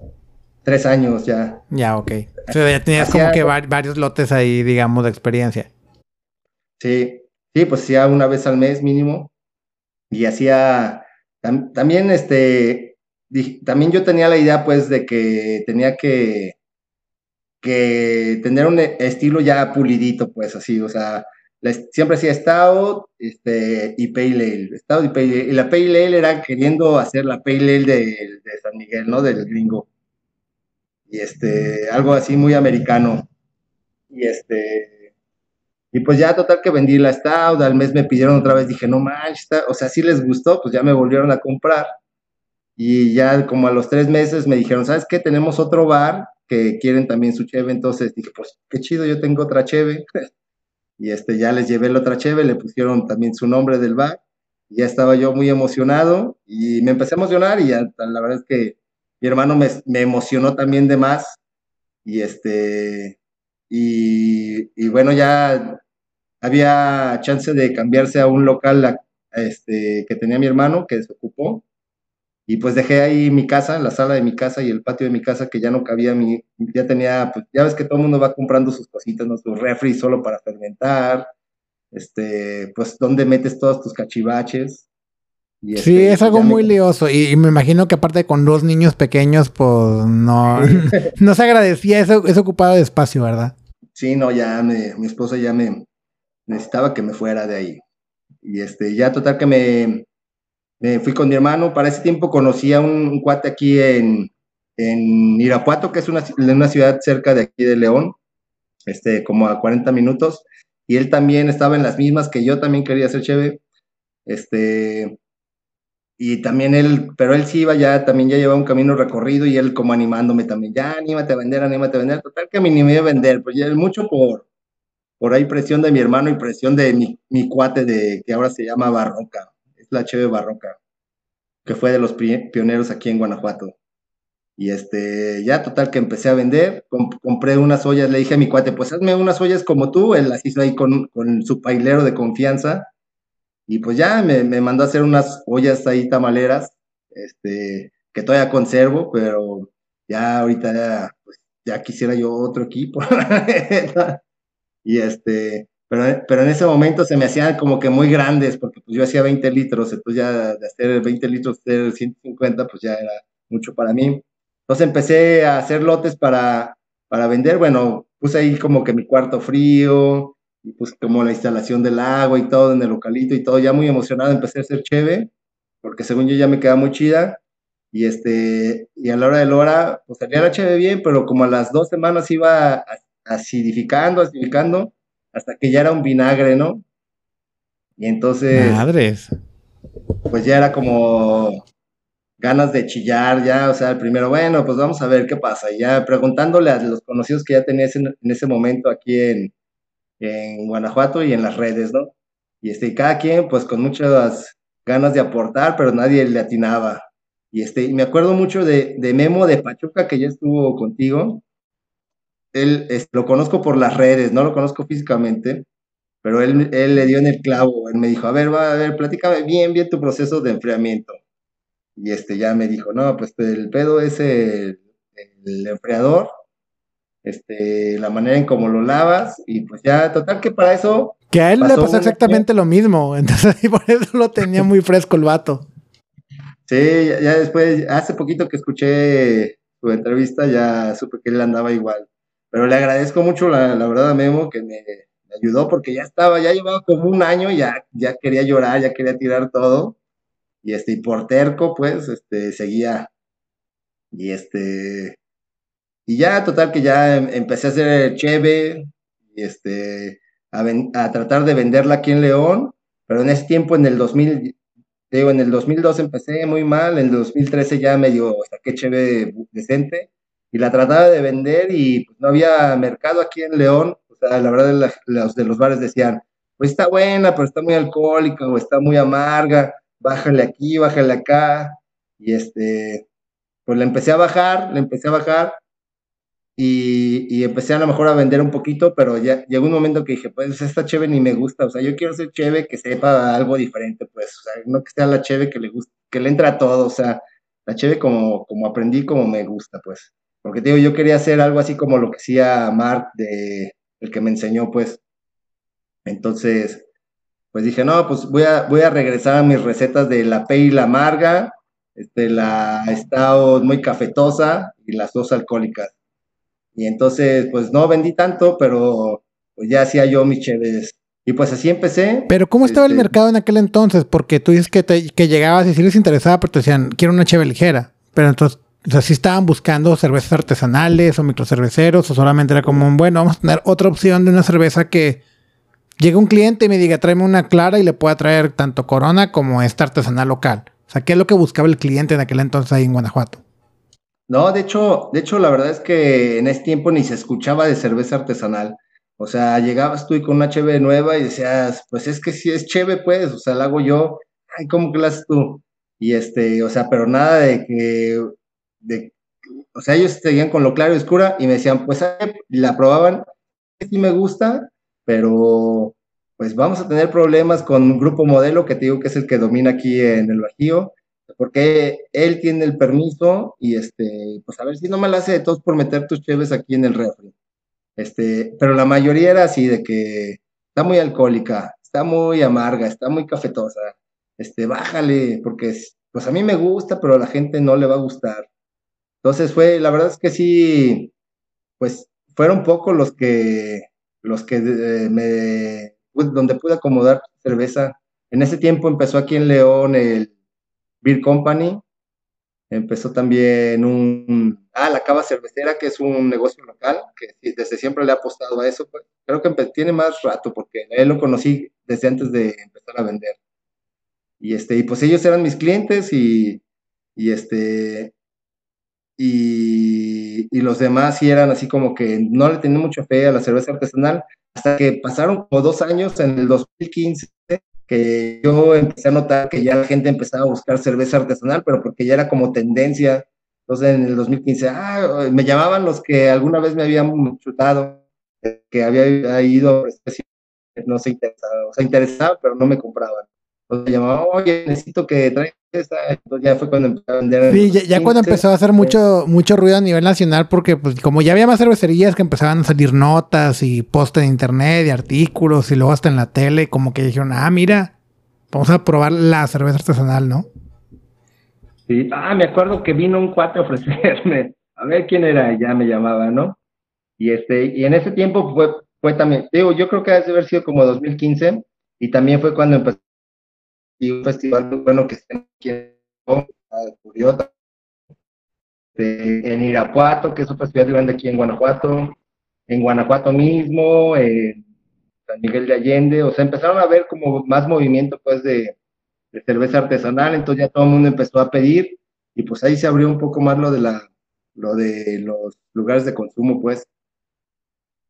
Tres años ya. Ya, ok. O sea, ya tenías como que varios lotes ahí, digamos, de experiencia. Sí, sí, pues hacía una vez al mes mínimo. Y hacía, también este, también yo tenía la idea pues de que tenía que que tener un estilo ya pulidito, pues así, o sea, siempre hacía Stout este, y Pale Ale, y la Pale Ale era queriendo hacer la Pale Ale de, San Miguel, ¿no? Del gringo. Y este, algo así muy americano. Y este, y pues ya total que vendí la Stout, al mes me pidieron otra vez, dije, no manches, o sea, si les gustó, pues ya me volvieron a comprar. Y ya como a los tres meses me dijeron, ¿sabes qué? Tenemos otro bar que quieren también su cheve, entonces dije, pues qué chido, yo tengo otra cheve. <laughs> y este, ya les llevé la otra cheve, le pusieron también su nombre del bar. Ya estaba yo muy emocionado y me empecé a emocionar y ya, la verdad es que mi hermano me, me emocionó también de más. Y este, y, y, bueno, ya había chance de cambiarse a un local este, que tenía mi hermano, que se ocupó, y pues dejé ahí mi casa, la sala de mi casa y el patio de mi casa que ya no cabía, mi, ya tenía, pues ya ves que todo el mundo va comprando sus cositas, ¿no? sus refri solo para fermentar, este, pues dónde metes todos tus cachivaches. sí, este, es algo muy lioso y, me imagino que aparte con dos niños pequeños, pues no, <laughs> no se agradecía eso, es ocupado de espacio, ¿verdad? Sí, no, ya me, mi esposa ya me necesitaba que me fuera de ahí. Y este, ya total que me, me fui con mi hermano. Para ese tiempo conocí a un, cuate aquí en, en, Irapuato, que es una, una, ciudad cerca de aquí de León, este, como a 40 minutos. Y él también estaba en las mismas que yo también quería ser chévere. Este, y también él, pero él sí iba ya, también ya llevaba un camino recorrido y él como animándome también, ya anímate a vender, anímate a vender. Total que me animé a vender, pues ya mucho por, por ahí presión de mi hermano y presión de mi, mi cuate de que ahora se llama Barroca la cheve barroca, que fue de los pioneros aquí en Guanajuato. Y este, ya total que empecé a vender, compré unas ollas, le dije a mi cuate, pues hazme unas ollas como tú, él las hizo ahí con, con su pailero de confianza, y pues ya me, me, mandó a hacer unas ollas ahí tamaleras, este, que todavía conservo, pero ya ahorita ya, pues, ya quisiera yo otro equipo. <laughs> y este, pero, en ese momento se me hacían como que muy grandes, porque pues yo hacía 20 litros, entonces ya de hacer 20 litros, hacer 150, pues ya era mucho para mí. Entonces empecé a hacer lotes para, para vender, bueno, puse ahí como que mi cuarto frío, y pues como la instalación del agua y todo en el localito y todo, ya muy emocionado empecé a hacer cheve, porque según yo ya me quedaba muy chida, y este, y a la hora de la hora, pues salía la cheve bien, pero como a las dos semanas iba acidificando, acidificando, hasta que ya era un vinagre, ¿no? Y entonces... Madres. Pues ya era como ganas de chillar, ya, o sea, el primero, bueno, pues vamos a ver qué pasa. Y ya preguntándole a los conocidos que ya tenías en, ese momento aquí en, en Guanajuato y en las redes, ¿no? Y este, cada quien, pues con muchas ganas de aportar, pero nadie le atinaba. Y este, me acuerdo mucho de, de Memo de Pachuca, que ya estuvo contigo. Él lo conozco por las redes, no lo conozco físicamente, pero él, él le dio en el clavo. Él me dijo, a ver, va, a ver, platícame bien, bien tu proceso de enfriamiento. Y este ya me dijo, no, pues el pedo es el, el enfriador, este, la manera en cómo lo lavas, y pues ya, total que para eso que a él le pasó exactamente lo mismo, <laughs> entonces por eso lo tenía muy fresco el vato. Sí, ya, después, hace poquito que escuché su entrevista, ya supe que él andaba igual. Pero le agradezco mucho, la, la verdad, a Memo, que me, ayudó porque ya estaba, ya llevaba como un año, ya, ya quería llorar, ya quería tirar todo. Y este, y por terco, pues, este, seguía. Y este, y ya, total, que ya em, empecé a hacer cheve, y este, a, tratar de venderla aquí en León, pero en ese tiempo, en el 2000, digo, en el 2002 empecé muy mal, en el 2013 ya medio saqué cheve decente, y la trataba de vender y no había mercado aquí en León, o sea, la verdad los de los bares decían, pues está buena, pero está muy alcohólica o está muy amarga, bájale aquí, bájale acá, y este, pues le empecé a bajar, le empecé a bajar, y, empecé a lo mejor a vender un poquito, pero ya llegó un momento que dije, pues esta cheve ni me gusta, o sea, yo quiero ser cheve que sepa algo diferente, pues, o sea, no que sea la cheve que le gusta, que le entra a todo, o sea, la cheve como, como aprendí, como me gusta, pues, porque te digo, yo quería hacer algo así como lo que hacía Mark, de, el que me enseñó, pues, entonces, pues dije, no, pues voy a, voy a regresar a mis recetas de la P y la amarga, este, la estado muy cafetosa y las dos alcohólicas y entonces, pues no vendí tanto, pero pues ya hacía yo mis chéveres. Y pues así empecé. Pero ¿cómo estaba el este, mercado en aquel entonces? Porque tú dices que, que llegabas y si les interesaba, pero te decían, quiero una cheve ligera. Pero entonces, o sea, si estaban buscando cervezas artesanales o microcerveceros, o solamente era como, bueno, vamos a tener otra opción de una cerveza que llegue un cliente y me diga, tráeme una clara y le pueda traer tanto Corona como esta artesanal local. O sea, ¿qué es lo que buscaba el cliente en aquel entonces ahí en Guanajuato? No, de hecho, de hecho, la verdad es que en ese tiempo ni se escuchaba de cerveza artesanal. O sea, llegabas tú y con una cheve nueva y decías, pues es que si es cheve, pues, o sea, la hago yo. Ay, ¿cómo que la haces tú? Y este, o sea, pero nada de que, o sea, ellos seguían con lo claro y oscura y me decían, pues, la probaban, sí me gusta, pero pues vamos a tener problemas con un grupo modelo que te digo que es el que domina aquí en el Bajío porque él tiene el permiso y este, pues a ver si no me la hace de todos por meter tus cheves aquí en el refri. Este, pero la mayoría era así de que está muy alcohólica, está muy amarga, está muy cafetosa. Este, bájale, porque pues a mí me gusta, pero a la gente no le va a gustar. Entonces fue, la verdad es que sí, pues fueron pocos los que, los que eh, me, donde pude acomodar cerveza. En ese tiempo empezó aquí en León el Beer Company. Empezó también un, ah, la Cava Cervecera, que es un negocio local, que desde siempre le ha apostado a eso. Pues. Creo que tiene más rato, porque él lo conocí desde antes de empezar a vender. Y, este, y pues ellos eran mis clientes y, y este, y, los demás sí eran así como que no le tenían mucha fe a la cerveza artesanal, hasta que pasaron como dos años en el 2015 que yo empecé a notar que ya la gente empezaba a buscar cerveza artesanal, pero porque ya era como tendencia. Entonces en el 2015, ah, me llamaban los que alguna vez me habían chutado, que había ido, no se interesaba, o sea, interesaba, pero no me compraban. Entonces me llamaban, oye, necesito que traigas esta. Entonces ya fue cuando empecé a vender. Sí, ya, cuando empezó a hacer mucho, mucho ruido a nivel nacional, porque pues como ya había más cervecerías que empezaban a salir notas y post en internet y artículos y luego hasta en la tele, como que dijeron, ah, mira, vamos a probar la cerveza artesanal, ¿no? Sí, ah, me acuerdo que vino un cuate a ofrecerme, a ver quién era, ya me llamaba, ¿no? Y este, y en ese tiempo fue, fue también, digo, yo creo que debe haber sido como 2015, y también fue cuando empezó y un festival bueno que está aquí en Irapuato, que es un festival grande aquí en Guanajuato, en Guanajuato mismo, en San Miguel de Allende, o sea, empezaron a ver como más movimiento pues de, cerveza artesanal, entonces ya todo el mundo empezó a pedir y pues ahí se abrió un poco más lo de la lo de los lugares de consumo pues.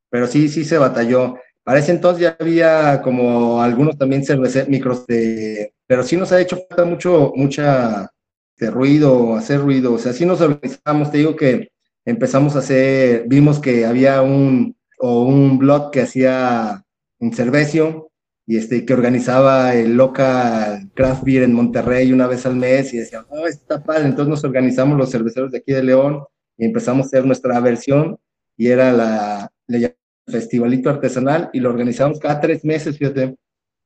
Pero sí, sí se batalló. para ese entonces ya había como algunos también cerveceros, micros de, pero sí nos ha hecho falta mucho, mucha de ruido, hacer ruido, o sea, sí nos organizamos, te digo que empezamos a hacer, vimos que había un, o un blog que hacía un cervecio y este, que organizaba el local craft beer en Monterrey una vez al mes y decían, oh, está padre, entonces nos organizamos los cerveceros de aquí de León y empezamos a hacer nuestra versión y era la, festivalito artesanal y lo organizamos cada tres meses, fíjate,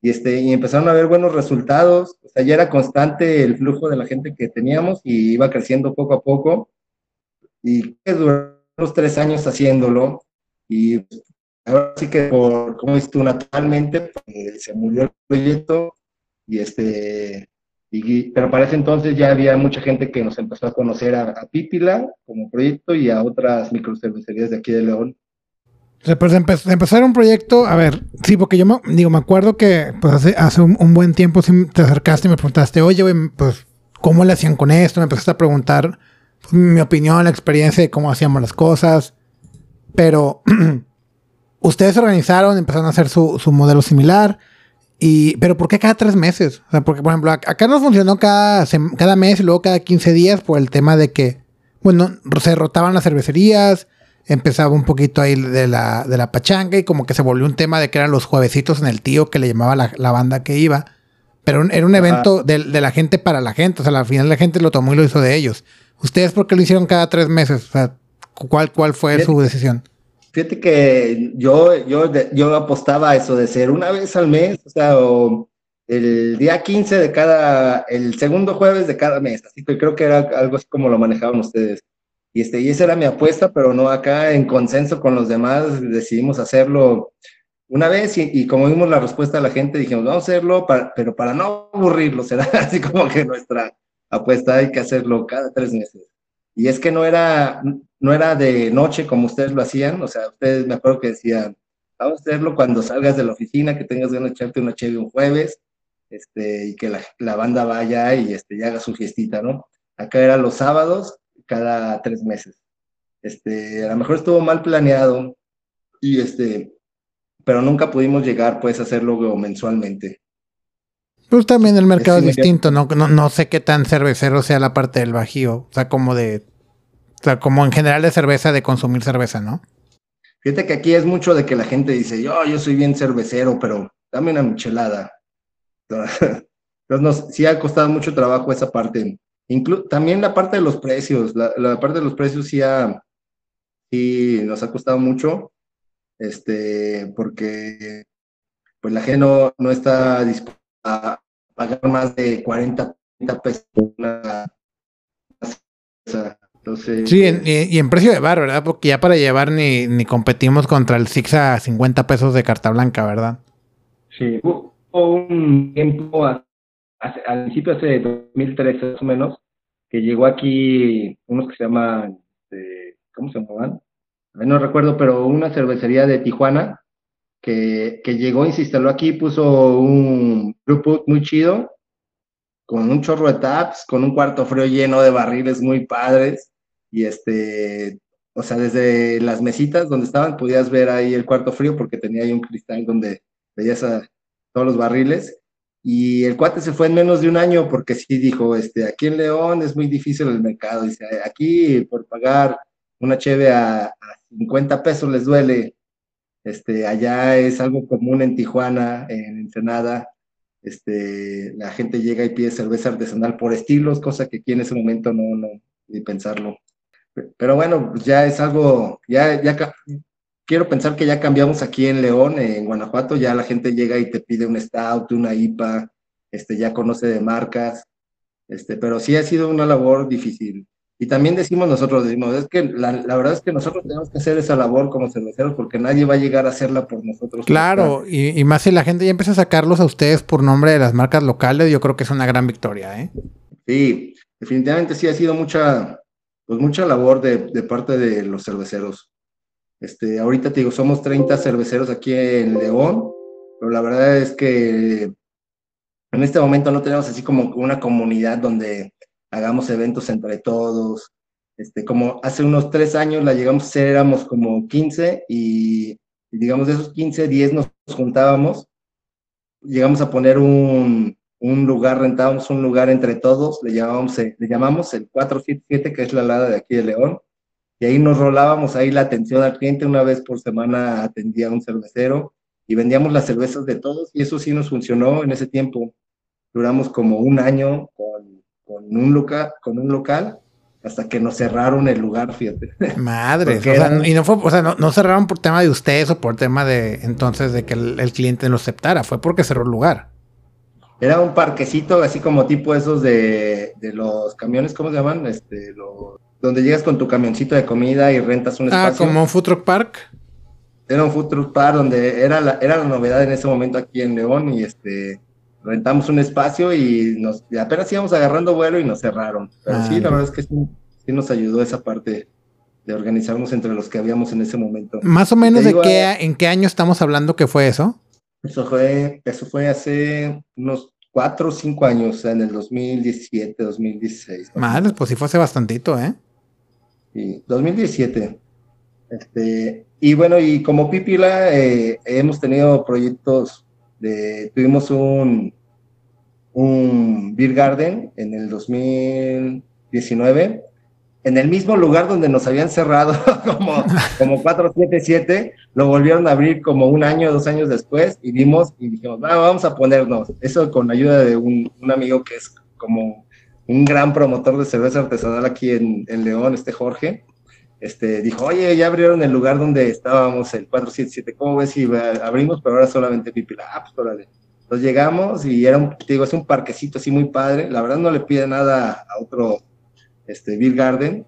y, este, y empezaron a ver buenos resultados, o sea, ya era constante el flujo de la gente que teníamos y iba creciendo poco a poco, y duró unos tres años haciéndolo, y ahora sí que por, como dices tú, naturalmente, pues, se murió el proyecto, y este, y, pero para ese entonces ya había mucha gente que nos empezó a conocer a, a Pípila como proyecto y a otras microcervecerías de aquí de León pues empezó, empezar un proyecto, a ver, sí, porque yo me, digo, me acuerdo que pues hace, hace un, buen tiempo te acercaste y me preguntaste, oye, pues, ¿cómo le hacían con esto? Me empezaste a preguntar pues, mi opinión, la experiencia de cómo hacíamos las cosas. Pero <clears throat> ustedes se organizaron, empezaron a hacer su, su, modelo similar. Y, pero ¿por qué cada tres meses? O sea, porque, por ejemplo, acá nos funcionó cada, cada mes y luego cada 15 días por el tema de que, bueno, se rotaban las cervecerías empezaba un poquito ahí de la, de la pachanga y como que se volvió un tema de que eran los juevesitos en el tío que le llamaba la, banda que iba. Pero era un evento de, la gente para la gente. O sea, al final la gente lo tomó y lo hizo de ellos. ¿Ustedes por qué lo hicieron cada tres meses? O sea, ¿cuál, cuál fue su decisión? Fíjate que yo, yo, yo apostaba a eso de ser una vez al mes, o sea, el día 15 de cada, el segundo jueves de cada mes. Así que creo que era algo así como lo manejaban ustedes. Y, este, y esa era mi apuesta, pero no acá en consenso con los demás decidimos hacerlo una vez y, como vimos la respuesta de la gente, dijimos, vamos a hacerlo, pero para no aburrirlo, <laughs> será así como que nuestra apuesta hay que hacerlo cada tres meses. Y es que no era, no era de noche como ustedes lo hacían, o sea, ustedes me acuerdo que decían, vamos a hacerlo cuando salgas de la oficina, que tengas ganas de echarte una chévere un jueves, este, y que la, banda vaya y, este, y haga su fiestita, ¿no? Acá era los sábados cada tres meses. Este, a lo mejor estuvo mal planeado y este, pero nunca pudimos llegar pues a hacerlo mensualmente. Pues también el mercado es distinto, ¿no? ¿no? No sé qué tan cervecero sea la parte del Bajío, o sea, como de, o sea, como en general de cerveza, de consumir cerveza, ¿no? Fíjate que aquí es mucho de que la gente dice, yo, yo soy bien cervecero, pero dame una michelada. <laughs> Entonces, nos, sí ha costado mucho trabajo esa parte también la parte de los precios, la, parte de los precios sí, nos ha costado mucho, este, porque pues la gente no, está dispuesta a pagar más de 40, pesos una entonces, sí, y, en precio de bar, ¿verdad? Porque ya para llevar ni, ni competimos contra el Six a 50 pesos de carta blanca, ¿verdad? Sí, hubo un tiempo al principio hace 2013 más o menos, que llegó aquí unos que se llaman, este, ¿cómo se llamaban? No recuerdo, pero una cervecería de Tijuana que, que llegó y se instaló aquí, puso un grupo muy chido, con un chorro de taps, con un cuarto frío lleno de barriles muy padres, y este, o sea, desde las mesitas donde estaban podías ver ahí el cuarto frío porque tenía ahí un cristal donde veías a todos los barriles y el cuate se fue en menos de un año porque sí dijo, este, aquí en León es muy difícil el mercado. Dice, aquí por pagar una cheve a, 50 pesos les duele. Este, allá es algo común en Tijuana, en Ensenada. Este, la gente llega y pide cerveza artesanal por estilos, cosa que aquí en ese momento no, no, ni pensarlo. Pero bueno, pues ya es algo, ya, ya quiero pensar que ya cambiamos aquí en León, en Guanajuato, ya la gente llega y te pide un stout, una IPA, este, ya conoce de marcas, este, pero sí ha sido una labor difícil. Y también decimos nosotros, decimos, es que la, verdad es que nosotros tenemos que hacer esa labor como cerveceros porque nadie va a llegar a hacerla por nosotros. Claro, y, y, más si la gente ya empieza a sacarlos a ustedes por nombre de las marcas locales, yo creo que es una gran victoria, ¿eh? Sí, definitivamente sí ha sido mucha, pues mucha labor de, de parte de los cerveceros. Este, ahorita te digo, somos 30 cerveceros aquí en León, pero la verdad es que en este momento no tenemos así como una comunidad donde hagamos eventos entre todos. Este, como hace unos tres años la llegamos a ser, éramos como 15 y, digamos de esos 15, 10 nos juntábamos, llegamos a poner un, un lugar, rentábamos un lugar entre todos, le, le llamamos el 477, que es la lada de aquí de León, y ahí nos rolábamos ahí la atención al cliente, una vez por semana atendía a un cervecero y vendíamos las cervezas de todos y eso sí nos funcionó en ese tiempo. Duramos como un año con, con un, local, con un local hasta que nos cerraron el lugar, fíjate. Madre, o sea, y no fue, o sea, no, cerraron por tema de ustedes o por tema de entonces de que el, cliente lo aceptara, fue porque cerró el lugar. Era un parquecito así como tipo esos de, de los camiones, ¿cómo se llaman? Este, los donde llegas con tu camioncito de comida y rentas un ah, espacio. Ah, como un food truck park. Era un food truck park donde era la, era la novedad en ese momento aquí en León y este rentamos un espacio y nos apenas íbamos agarrando vuelo y nos cerraron. Pero sí, la verdad es que sí, nos ayudó esa parte de organizarnos entre los que habíamos en ese momento. Más o menos de qué, en qué año estamos hablando que fue eso? Eso fue, eso fue hace unos cuatro o cinco años, en el 2017, 2016. Madre, pues sí fue hace bastantito, ¿eh? 2017. Este, y bueno, y como Pipila eh, hemos tenido proyectos de, tuvimos un, un Beer Garden en el 2019, en el mismo lugar donde nos habían cerrado <laughs> como, como 477, lo volvieron a abrir como un año, dos años después y vimos y dijimos, vamos a ponernos, eso con ayuda de un amigo que es como un gran promotor de cerveza artesanal aquí en, León, este Jorge, este, dijo, oye, ya abrieron el lugar donde estábamos, el 477, ¿cómo ves si abrimos? Pero ahora solamente Pipila. Ah, pues. Entonces llegamos y era un, digo, es un parquecito así muy padre. La verdad no le pide nada a otro este, Beer Garden.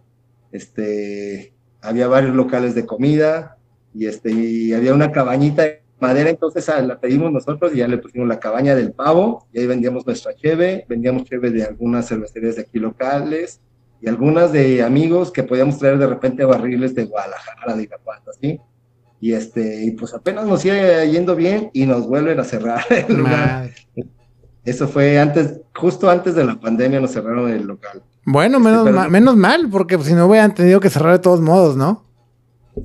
Este, había varios locales de comida y, este, y había una cabañita madera, entonces ah, la pedimos nosotros y ya le pusimos la cabaña del pavo y ahí vendíamos nuestra cheve, vendíamos cheve de algunas cervecerías de aquí locales y algunas de amigos que podíamos traer de repente barriles de Guadalajara, de Irapuato, ¿sí? Y este, y pues apenas nos iba yendo bien y nos vuelven a cerrar <laughs> el lugar. Eso fue antes, justo antes de la pandemia nos cerraron el local. Bueno, este, menos, menos mal, porque si no hubieran tenido que cerrar de todos modos, ¿no?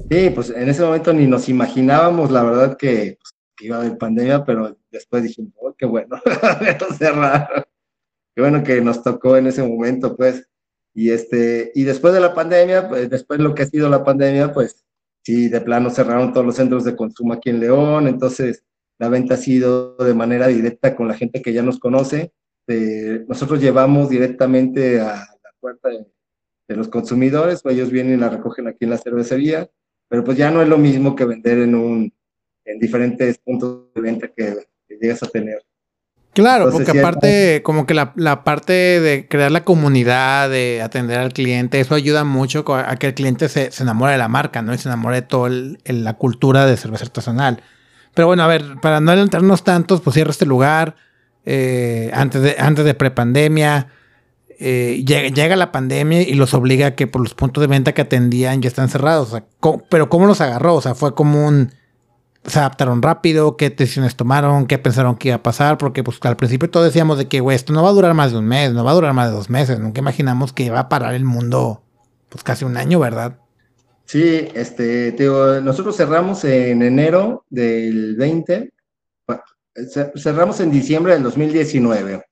Sí, pues en ese momento ni nos imaginábamos, la verdad, que, pues, iba a haber pandemia, pero después dijimos, oh, qué bueno, <laughs> cerrar. Qué bueno que nos tocó en ese momento, pues. Y, este, y después de la pandemia, pues después lo que ha sido la pandemia, pues sí, de plano cerraron todos los centros de consumo aquí en León, entonces la venta ha sido de manera directa con la gente que ya nos conoce. Eh, nosotros llevamos directamente a la puerta de, de los consumidores, pues ellos vienen y la recogen aquí en la cervecería pero pues ya no es lo mismo que vender en un en diferentes puntos de venta que, llegas a tener. Claro, porque aparte, como que la, la, parte de crear la comunidad, de atender al cliente, eso ayuda mucho a que el cliente se, se enamore de la marca, ¿no? Y se enamore de toda la cultura de cerveza artesanal. Pero bueno, a ver, para no adelantarnos tantos, pues cierra este lugar eh, antes de, antes de prepandemia. Eh, llega, la pandemia y los obliga a que por los puntos de venta que atendían ya están cerrados. pero ¿cómo los agarró? O sea, fue como un... Se adaptaron rápido, qué decisiones tomaron, qué pensaron que iba a pasar, porque pues al principio todos decíamos de que, esto no va a durar más de un mes, no va a durar más de dos meses, nunca imaginamos que iba a parar el mundo pues casi un año, ¿verdad? Sí, este, nosotros cerramos en enero del 20, cerramos en diciembre del 2019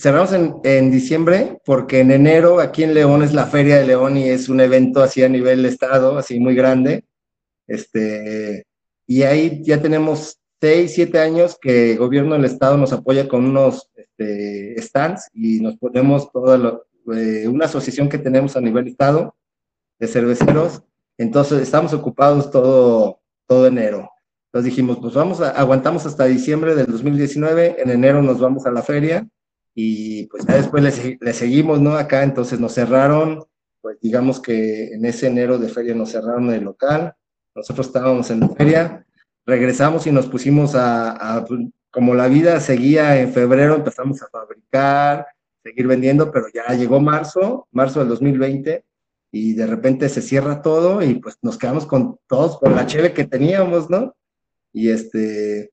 cerramos en, diciembre porque en enero aquí en León es la Feria de León y es un evento así a nivel estado, así muy grande. Este, y ahí ya tenemos seis, siete años que el gobierno del estado nos apoya con unos este, stands y nos ponemos toda eh, una asociación que tenemos a nivel estado de cerveceros. Entonces estamos ocupados todo, todo enero. Entonces dijimos, pues vamos, a, aguantamos hasta diciembre del 2019, en enero nos vamos a la feria y pues ya después le, seguimos, ¿no? Acá entonces nos cerraron, pues digamos que en ese enero de feria nos cerraron el local, nosotros estábamos en la feria, regresamos y nos pusimos a, pues, como la vida seguía en febrero, empezamos a fabricar, seguir vendiendo, pero ya llegó marzo, marzo del 2020, y de repente se cierra todo y pues nos quedamos con todos, con la cheve que teníamos, ¿no? Y este,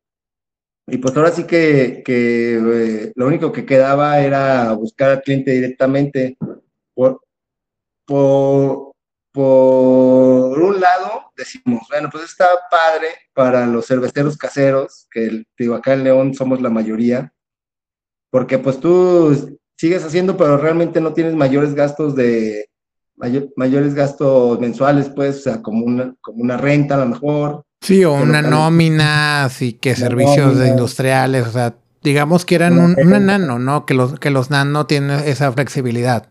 y pues ahora sí que, eh, lo único que quedaba era buscar al cliente directamente. Por, por, un lado, decimos, bueno, pues está padre para los cerveceros caseros, que digo, acá en León somos la mayoría, porque pues tú sigues haciendo, pero realmente no tienes mayores gastos de, mayores gastos mensuales, pues, o sea, como una, como una renta a lo mejor. Sí, o una nómina, así que servicios industriales, o sea, digamos que eran un, nano, ¿no? Que los, que los nano tienen esa flexibilidad.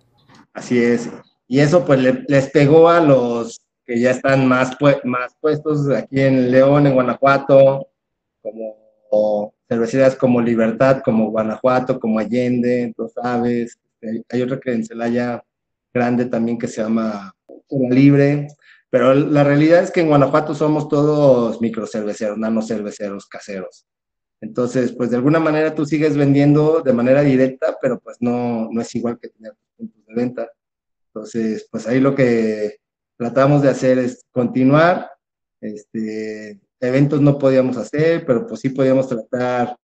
Así es. Y eso pues les pegó a los que ya están más, más puestos aquí en León, en Guanajuato, como cervecerías como Libertad, como Guanajuato, como Allende, tú sabes. Hay otra que en Celaya grande también que se llama Libre. Pero la realidad es que en Guanajuato somos todos microcerveceros, nano cerveceros caseros. Entonces, pues de alguna manera tú sigues vendiendo de manera directa, pero pues no, no es igual que tener puntos de venta. Entonces, pues ahí lo que tratamos de hacer es continuar. Este, eventos no podíamos hacer, pero pues sí podíamos tratar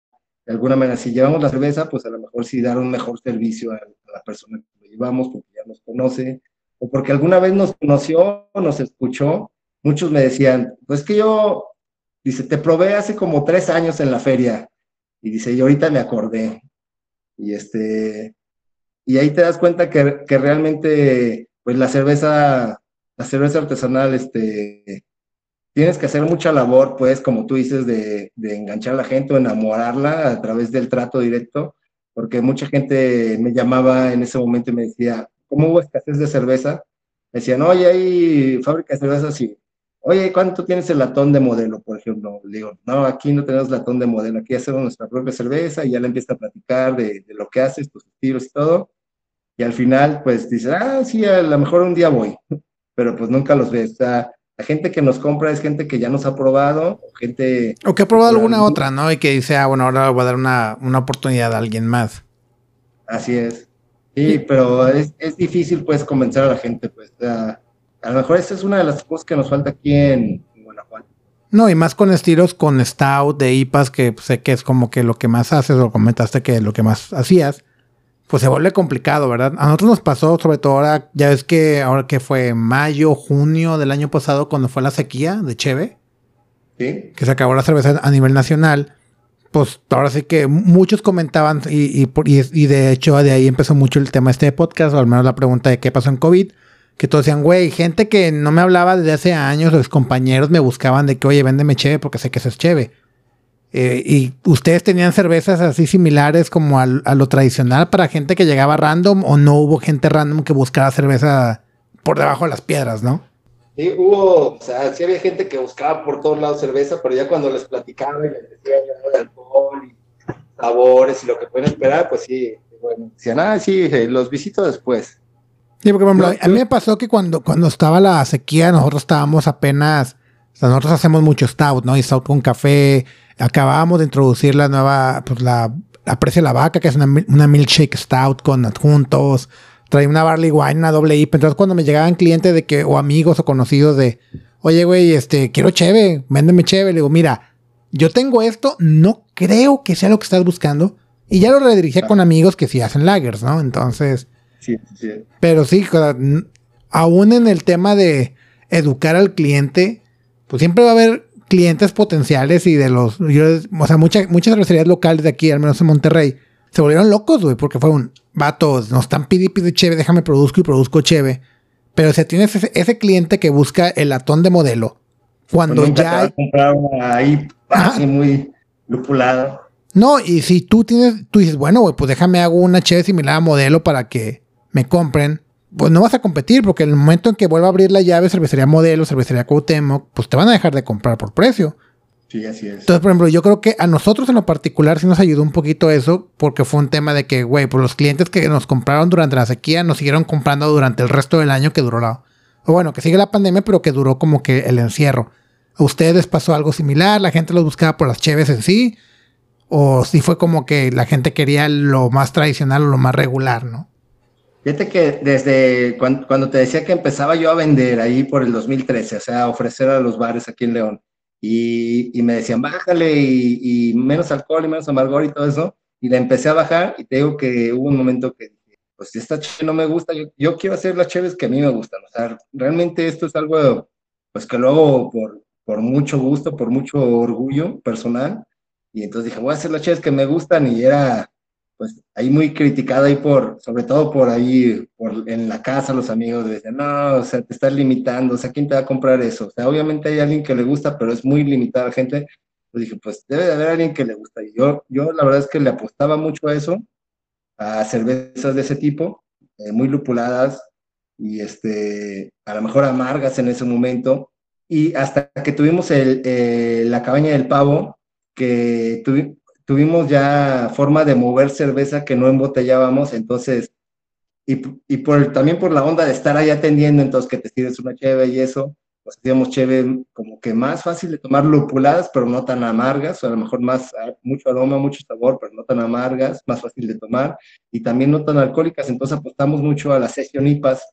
de alguna manera. Si llevamos la cerveza, pues a lo mejor sí dar un mejor servicio a, la persona que lo llevamos, porque ya nos conoce, o porque alguna vez nos conoció, nos escuchó. Muchos me decían, pues que yo, dice, te probé hace como tres años en la feria. Y dice, y ahorita me acordé. Y este, y ahí te das cuenta que, que realmente, pues la cerveza, la cerveza artesanal, este, tienes que hacer mucha labor, pues, como tú dices, de, de enganchar a la gente o enamorarla a través del trato directo, porque mucha gente me llamaba en ese momento y me decía, ¿cómo hubo escasez de cerveza? Me decían, oye, hay fábrica de cerveza así. Oye, ¿cuánto tienes el latón de modelo, por ejemplo? Le digo, no, aquí no tenemos latón de modelo, aquí hacemos nuestra propia cerveza y ya le empieza a platicar de, de, lo que haces, tus estilos y todo. Y al final, pues dice, ah, sí, a lo mejor un día voy, <laughs> pero pues nunca los ves. O sea, la gente que nos compra es gente que ya nos ha probado, gente... O que ha probado alguna otra, ¿no? Y que dice, ah, bueno, ahora voy a dar una, una oportunidad a alguien más. Así es. Sí, pero es, es, difícil, pues, convencer a la gente, pues. a lo mejor esa es una de las cosas que nos falta aquí en, Guanajuato. No, y más con estilos con Stout, de IPAs, que sé que es como que lo que más haces, o comentaste que lo que más hacías, pues se vuelve complicado, ¿verdad? A nosotros nos pasó, sobre todo ahora, ya ves que ahora que fue mayo, junio del año pasado, cuando fue la sequía de Cheve, ¿Sí? que se acabó la cerveza a nivel nacional pues ahora sí que muchos comentaban y, y, de hecho de ahí empezó mucho el tema de este podcast, o al menos la pregunta de qué pasó en COVID, que todos decían, güey, gente que no me hablaba desde hace años, los compañeros me buscaban de que, oye, véndeme cheve porque sé que eso es cheve. Eh, y ustedes tenían cervezas así similares como a lo tradicional para gente que llegaba random o no hubo gente random que buscara cerveza por debajo de las piedras, ¿no? Sí, hubo, o sea, sí había gente que buscaba por todos lados cerveza, pero ya cuando les platicaba y les decía de alcohol y sabores y lo que pueden esperar, pues sí, bueno, decían, ah, sí, eh, los visito después. Sí, porque por ejemplo, a mí me pasó que cuando, cuando estaba la sequía, nosotros estábamos apenas, o sea, nosotros hacemos mucho stout, ¿no? Y stout con café, acabábamos de introducir la nueva, pues la, aprecia la vaca, que es una, una milkshake stout con adjuntos, traía una barley wine, una doble IPA. Entonces, cuando me llegaban clientes de que, o amigos o conocidos de, oye, güey, este, quiero cheve, véndeme cheve. Le digo, mira, yo tengo esto, no creo que sea lo que estás buscando. Y ya lo redirigí con amigos que sí hacen lagers, ¿no? Entonces. Sí, sí. Pero sí, aún en el tema de educar al cliente, pues siempre va a haber clientes potenciales y de los. o sea, muchas muchas cervecerías locales de aquí, al menos en Monterrey, se volvieron locos, güey, porque fue un, vatos, nos están pidiendo pide cheve, déjame produzco y produzco cheve. Pero si tienes ese, cliente que busca el latón de modelo, cuando pues ya... Hay... comprar una ahí así muy lupulada. No, y si tú tienes, tú dices, bueno, güey, pues déjame hago una cheve similar a modelo para que me compren. Pues no vas a competir, porque en el momento en que vuelva a abrir la llave, cervecería modelo, cervecería Cuauhtémoc, pues te van a dejar de comprar por precio. Sí, así es. Entonces, por ejemplo, yo creo que a nosotros en lo particular sí nos ayudó un poquito eso, porque fue un tema de que, güey, pues los clientes que nos compraron durante la sequía nos siguieron comprando durante el resto del año que duró la. O bueno, que sigue la pandemia, pero que duró como que el encierro. ¿A ustedes pasó algo similar? ¿La gente los buscaba por las cheves en sí? ¿O si fue como que la gente quería lo más tradicional o lo más regular, no? Fíjate que desde cuando, cuando te decía que empezaba yo a vender ahí por el 2013, o sea, a ofrecer a los bares aquí en León y, me decían, bájale y, menos alcohol y menos amargor y todo eso. Y la empecé a bajar y te digo que hubo un momento que pues esta chévere no me gusta, yo, quiero hacer las chéves que a mí me gustan. O sea, realmente esto es algo pues que luego por, por mucho gusto, por mucho orgullo personal, y entonces dije, voy a hacer las cheves que me gustan y era pues ahí muy criticado ahí por, sobre todo por ahí, por, en la casa los amigos decían, no, o sea, te estás limitando, o sea, ¿quién te va a comprar eso? O sea, obviamente hay alguien que le gusta, pero es muy limitada la gente. Pues dije, pues debe de haber alguien que le gusta. Y yo, yo la verdad es que le apostaba mucho a eso, a cervezas de ese tipo, eh, muy lupuladas y este, a lo mejor amargas en ese momento. Y hasta que tuvimos el, eh, la cabaña del pavo, que tuvimos tuvimos ya forma de mover cerveza que no embotellábamos, entonces, y, y por, también por la onda de estar ahí atendiendo, entonces que te sirves una cheve y eso, pues hacíamos cheve como que más fácil de tomar lupuladas, pero no tan amargas, o a lo mejor más, ah, mucho aroma, mucho sabor, pero no tan amargas, más fácil de tomar, y también no tan alcohólicas, entonces apostamos mucho a las session IPAs.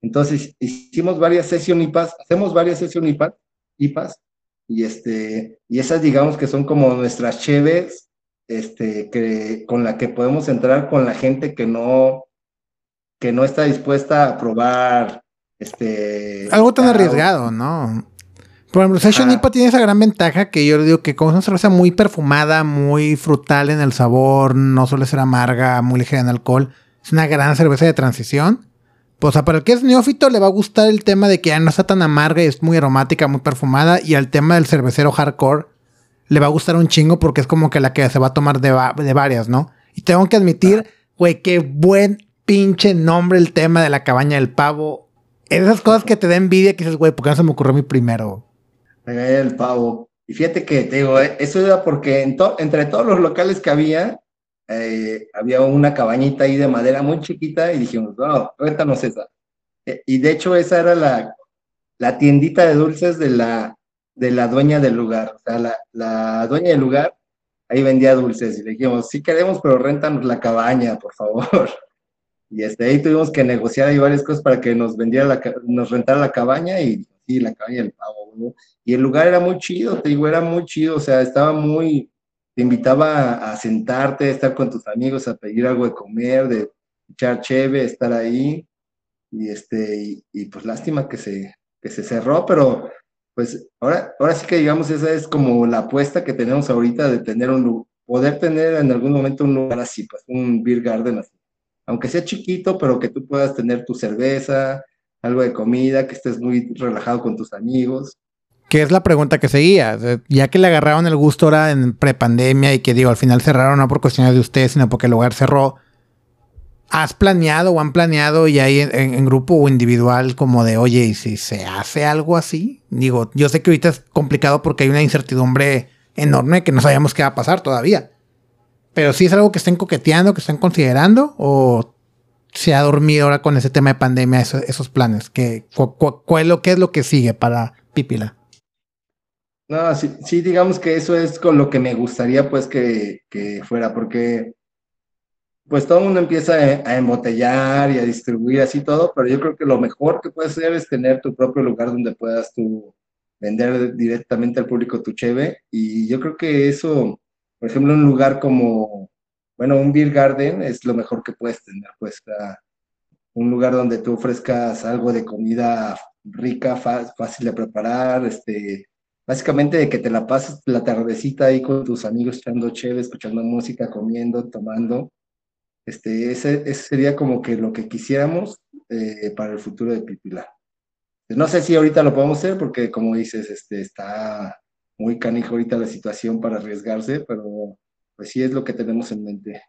Entonces hicimos varias session IPAs, hacemos varias session IPAs, IPAs y, este, y esas digamos que son como nuestras cheves este, que, con la que podemos entrar con la gente que no, que no está dispuesta a probar este, algo tan arriesgado, ¿no? Por ejemplo, Session IPA tiene esa gran ventaja que yo le digo que como es una cerveza muy perfumada, muy frutal en el sabor, no suele ser amarga, muy ligera en alcohol, es una gran cerveza de transición. Pues, para el que es neófito le va a gustar el tema de que ya no está tan amarga y es muy aromática, muy perfumada. Y al tema del cervecero hardcore, le va a gustar un chingo porque es como que la que se va a tomar de, varias, ¿no? Y tengo que admitir, güey, qué buen pinche nombre el tema de la cabaña del pavo. Esas cosas que te da envidia que dices, güey, ¿por qué no se me ocurrió mi primero? La cabaña del pavo. Y fíjate que, te digo, eh, eso era porque entre todos los locales que había, eh, había una cabañita ahí de madera muy chiquita y dijimos, no, cuéntanos esa. Eh, y de hecho esa era la, la tiendita de dulces de la, de la dueña del lugar. O sea, la, la dueña del lugar ahí vendía dulces y le dijimos, sí queremos, pero rentanos la cabaña, por favor. <laughs> Y este, ahí tuvimos que negociar ahí varias cosas para que nos vendiera la, nos rentara la cabaña y sí, la cabaña del pavo, Y el lugar era muy chido, te digo, era muy chido, o sea, estaba muy, te invitaba a, sentarte, a estar con tus amigos, a pedir algo de comer, de echar cheve, estar ahí. Y este, y, pues lástima que se, que se cerró, pero pues ahora, ahora sí que digamos, esa es como la apuesta que tenemos ahorita de tener un poder tener en algún momento un lugar así, pues un beer garden así. Aunque sea chiquito, pero que tú puedas tener tu cerveza, algo de comida, que estés muy relajado con tus amigos. Que es la pregunta que seguía. Ya que le agarraron el gusto ahora en prepandemia y que digo, al final cerraron no por cuestiones de ustedes, sino porque el lugar cerró ¿Has planeado o han planeado y ahí en, grupo o individual como de, oye, ¿y si se hace algo así? Digo, yo sé que ahorita es complicado porque hay una incertidumbre enorme que no sabemos qué va a pasar todavía. Pero sí es algo que estén coqueteando, que estén considerando o se ha dormido ahora con ese tema de pandemia esos, planes. ¿Qué, es lo, ¿Qué es lo que sigue para Pipila? No, sí, sí, digamos que eso es con lo que me gustaría pues que, que fuera, porque pues todo el mundo empieza a, embotellar y a distribuir así todo, pero yo creo que lo mejor que puedes hacer es tener tu propio lugar donde puedas tú vender directamente al público tu cheve. Y yo creo que eso, por ejemplo, un lugar como, bueno, un beer garden es lo mejor que puedes tener, pues un lugar donde tú ofrezcas algo de comida rica, fácil de preparar, este, básicamente de que te la pases la tardecita ahí con tus amigos echando cheve, escuchando música, comiendo, tomando este, ese, sería como que lo que quisiéramos eh, para el futuro de Pipila. No sé si ahorita lo podemos hacer porque, como dices, este, está muy canijo ahorita la situación para arriesgarse, pero pues sí es lo que tenemos en mente.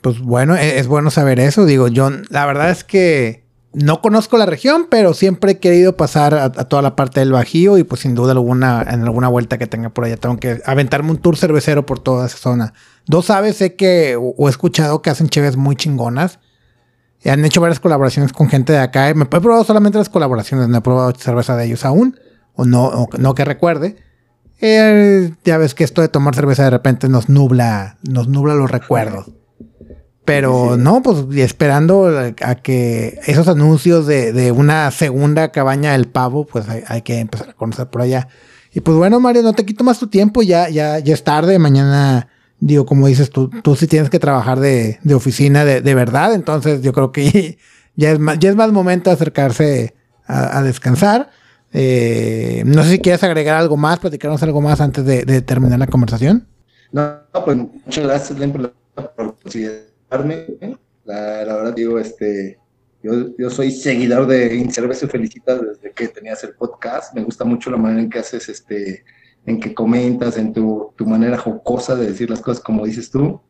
Pues bueno, e, es bueno saber eso. Digo, yo la verdad es que no conozco la región, pero siempre he querido pasar a, toda la parte del Bajío y pues sin duda alguna, en alguna vuelta que tenga por allá, tengo que aventarme un tour cervecero por toda esa zona. Dos aves sé que, o, he escuchado que hacen cheves muy chingonas. Y han hecho varias colaboraciones con gente de acá. Me he probado solamente las colaboraciones, no he probado cerveza de ellos aún, o no, no que recuerde. Eh, ya ves que esto de tomar cerveza de repente nos nubla, nos nubla los recuerdos. Pero no, pues esperando a que esos anuncios de, una segunda cabaña del pavo, pues hay, que empezar a conocer por allá. Y pues bueno, Mario, no te quito más tu tiempo, ya, ya, ya es tarde, mañana, digo, como dices, tú, tú sí tienes que trabajar de, oficina de, verdad, entonces yo creo que <laughs> ya es más, ya es más momento de acercarse a, descansar. Eh, no sé si quieres agregar algo más, platicarnos algo más antes de, terminar la conversación. No, pues muchas gracias, por, considerarme. La, verdad, digo, este, yo, yo soy seguidor de Incerveza Felicitas desde que tenías el podcast. Me gusta mucho la manera en que haces, este, en que comentas, en tu, tu manera jocosa de decir las cosas como dices tú.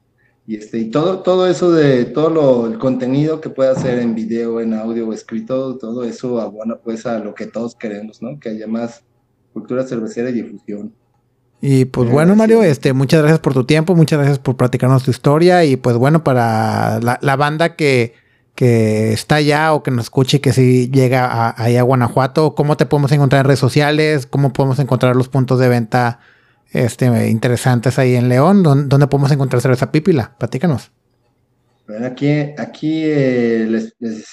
Y, este, y todo, todo eso de todo lo, el contenido que pueda hacer en video, en audio o escrito, todo eso abona pues a lo que todos queremos, ¿no? Que haya más cultura cervecera y difusión. Y pues bueno, Mario, este, muchas gracias por tu tiempo, muchas gracias por platicarnos tu historia y pues bueno, para la, la banda que, que está allá o que nos escuche que si llega a, a Guanajuato, ¿cómo te podemos encontrar en redes sociales? ¿Cómo podemos encontrar los puntos de venta este, interesantes ahí en León. ¿Dónde, podemos encontrar cerveza pípila? Platícanos. Bueno, aquí, aquí eh,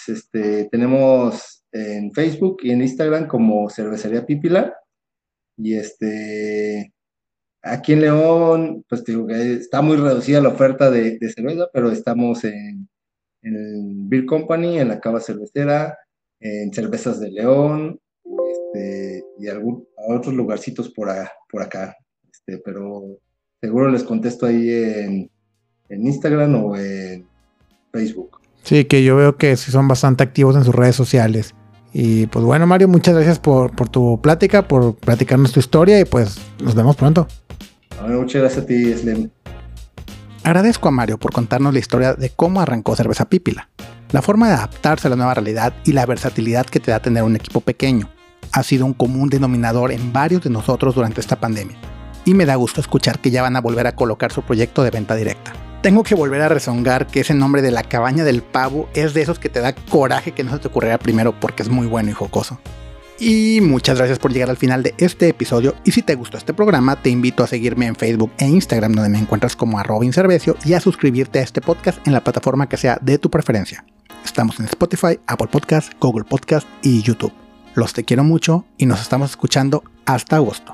este, tenemos en Facebook y en Instagram como Cervecería Pípila. Y este, aquí en León, pues digo que está muy reducida la oferta de, cerveza, pero estamos en, en Beer Company, en la Cava Cervecera, en Cervezas de León, este, y algún, otros lugarcitos por, por acá. Este, pero seguro les contesto ahí en, Instagram o en Facebook. Sí, que yo veo que sí son bastante activos en sus redes sociales. Y pues bueno, Mario, muchas gracias por, tu plática, por platicarnos tu historia y pues nos vemos pronto. muchas gracias a ti, Slim. Agradezco a Mario por contarnos la historia de cómo arrancó Cerveza Pípila, la forma de adaptarse a la nueva realidad y la versatilidad que te da tener un equipo pequeño. Ha sido un común denominador en varios de nosotros durante esta pandemia y me da gusto escuchar que ya van a volver a colocar su proyecto de venta directa. Tengo que volver a rezongar que ese nombre de la cabaña del pavo es de esos que te da coraje que no se te ocurriera primero porque es muy bueno y jocoso. Y muchas gracias por llegar al final de este episodio y si te gustó este programa te invito a seguirme en Facebook e Instagram donde me encuentras como arroba inservecio y a suscribirte a este podcast en la plataforma que sea de tu preferencia. Estamos en Spotify, Apple Podcast, Google Podcast y YouTube. Los te quiero mucho y nos estamos escuchando hasta agosto.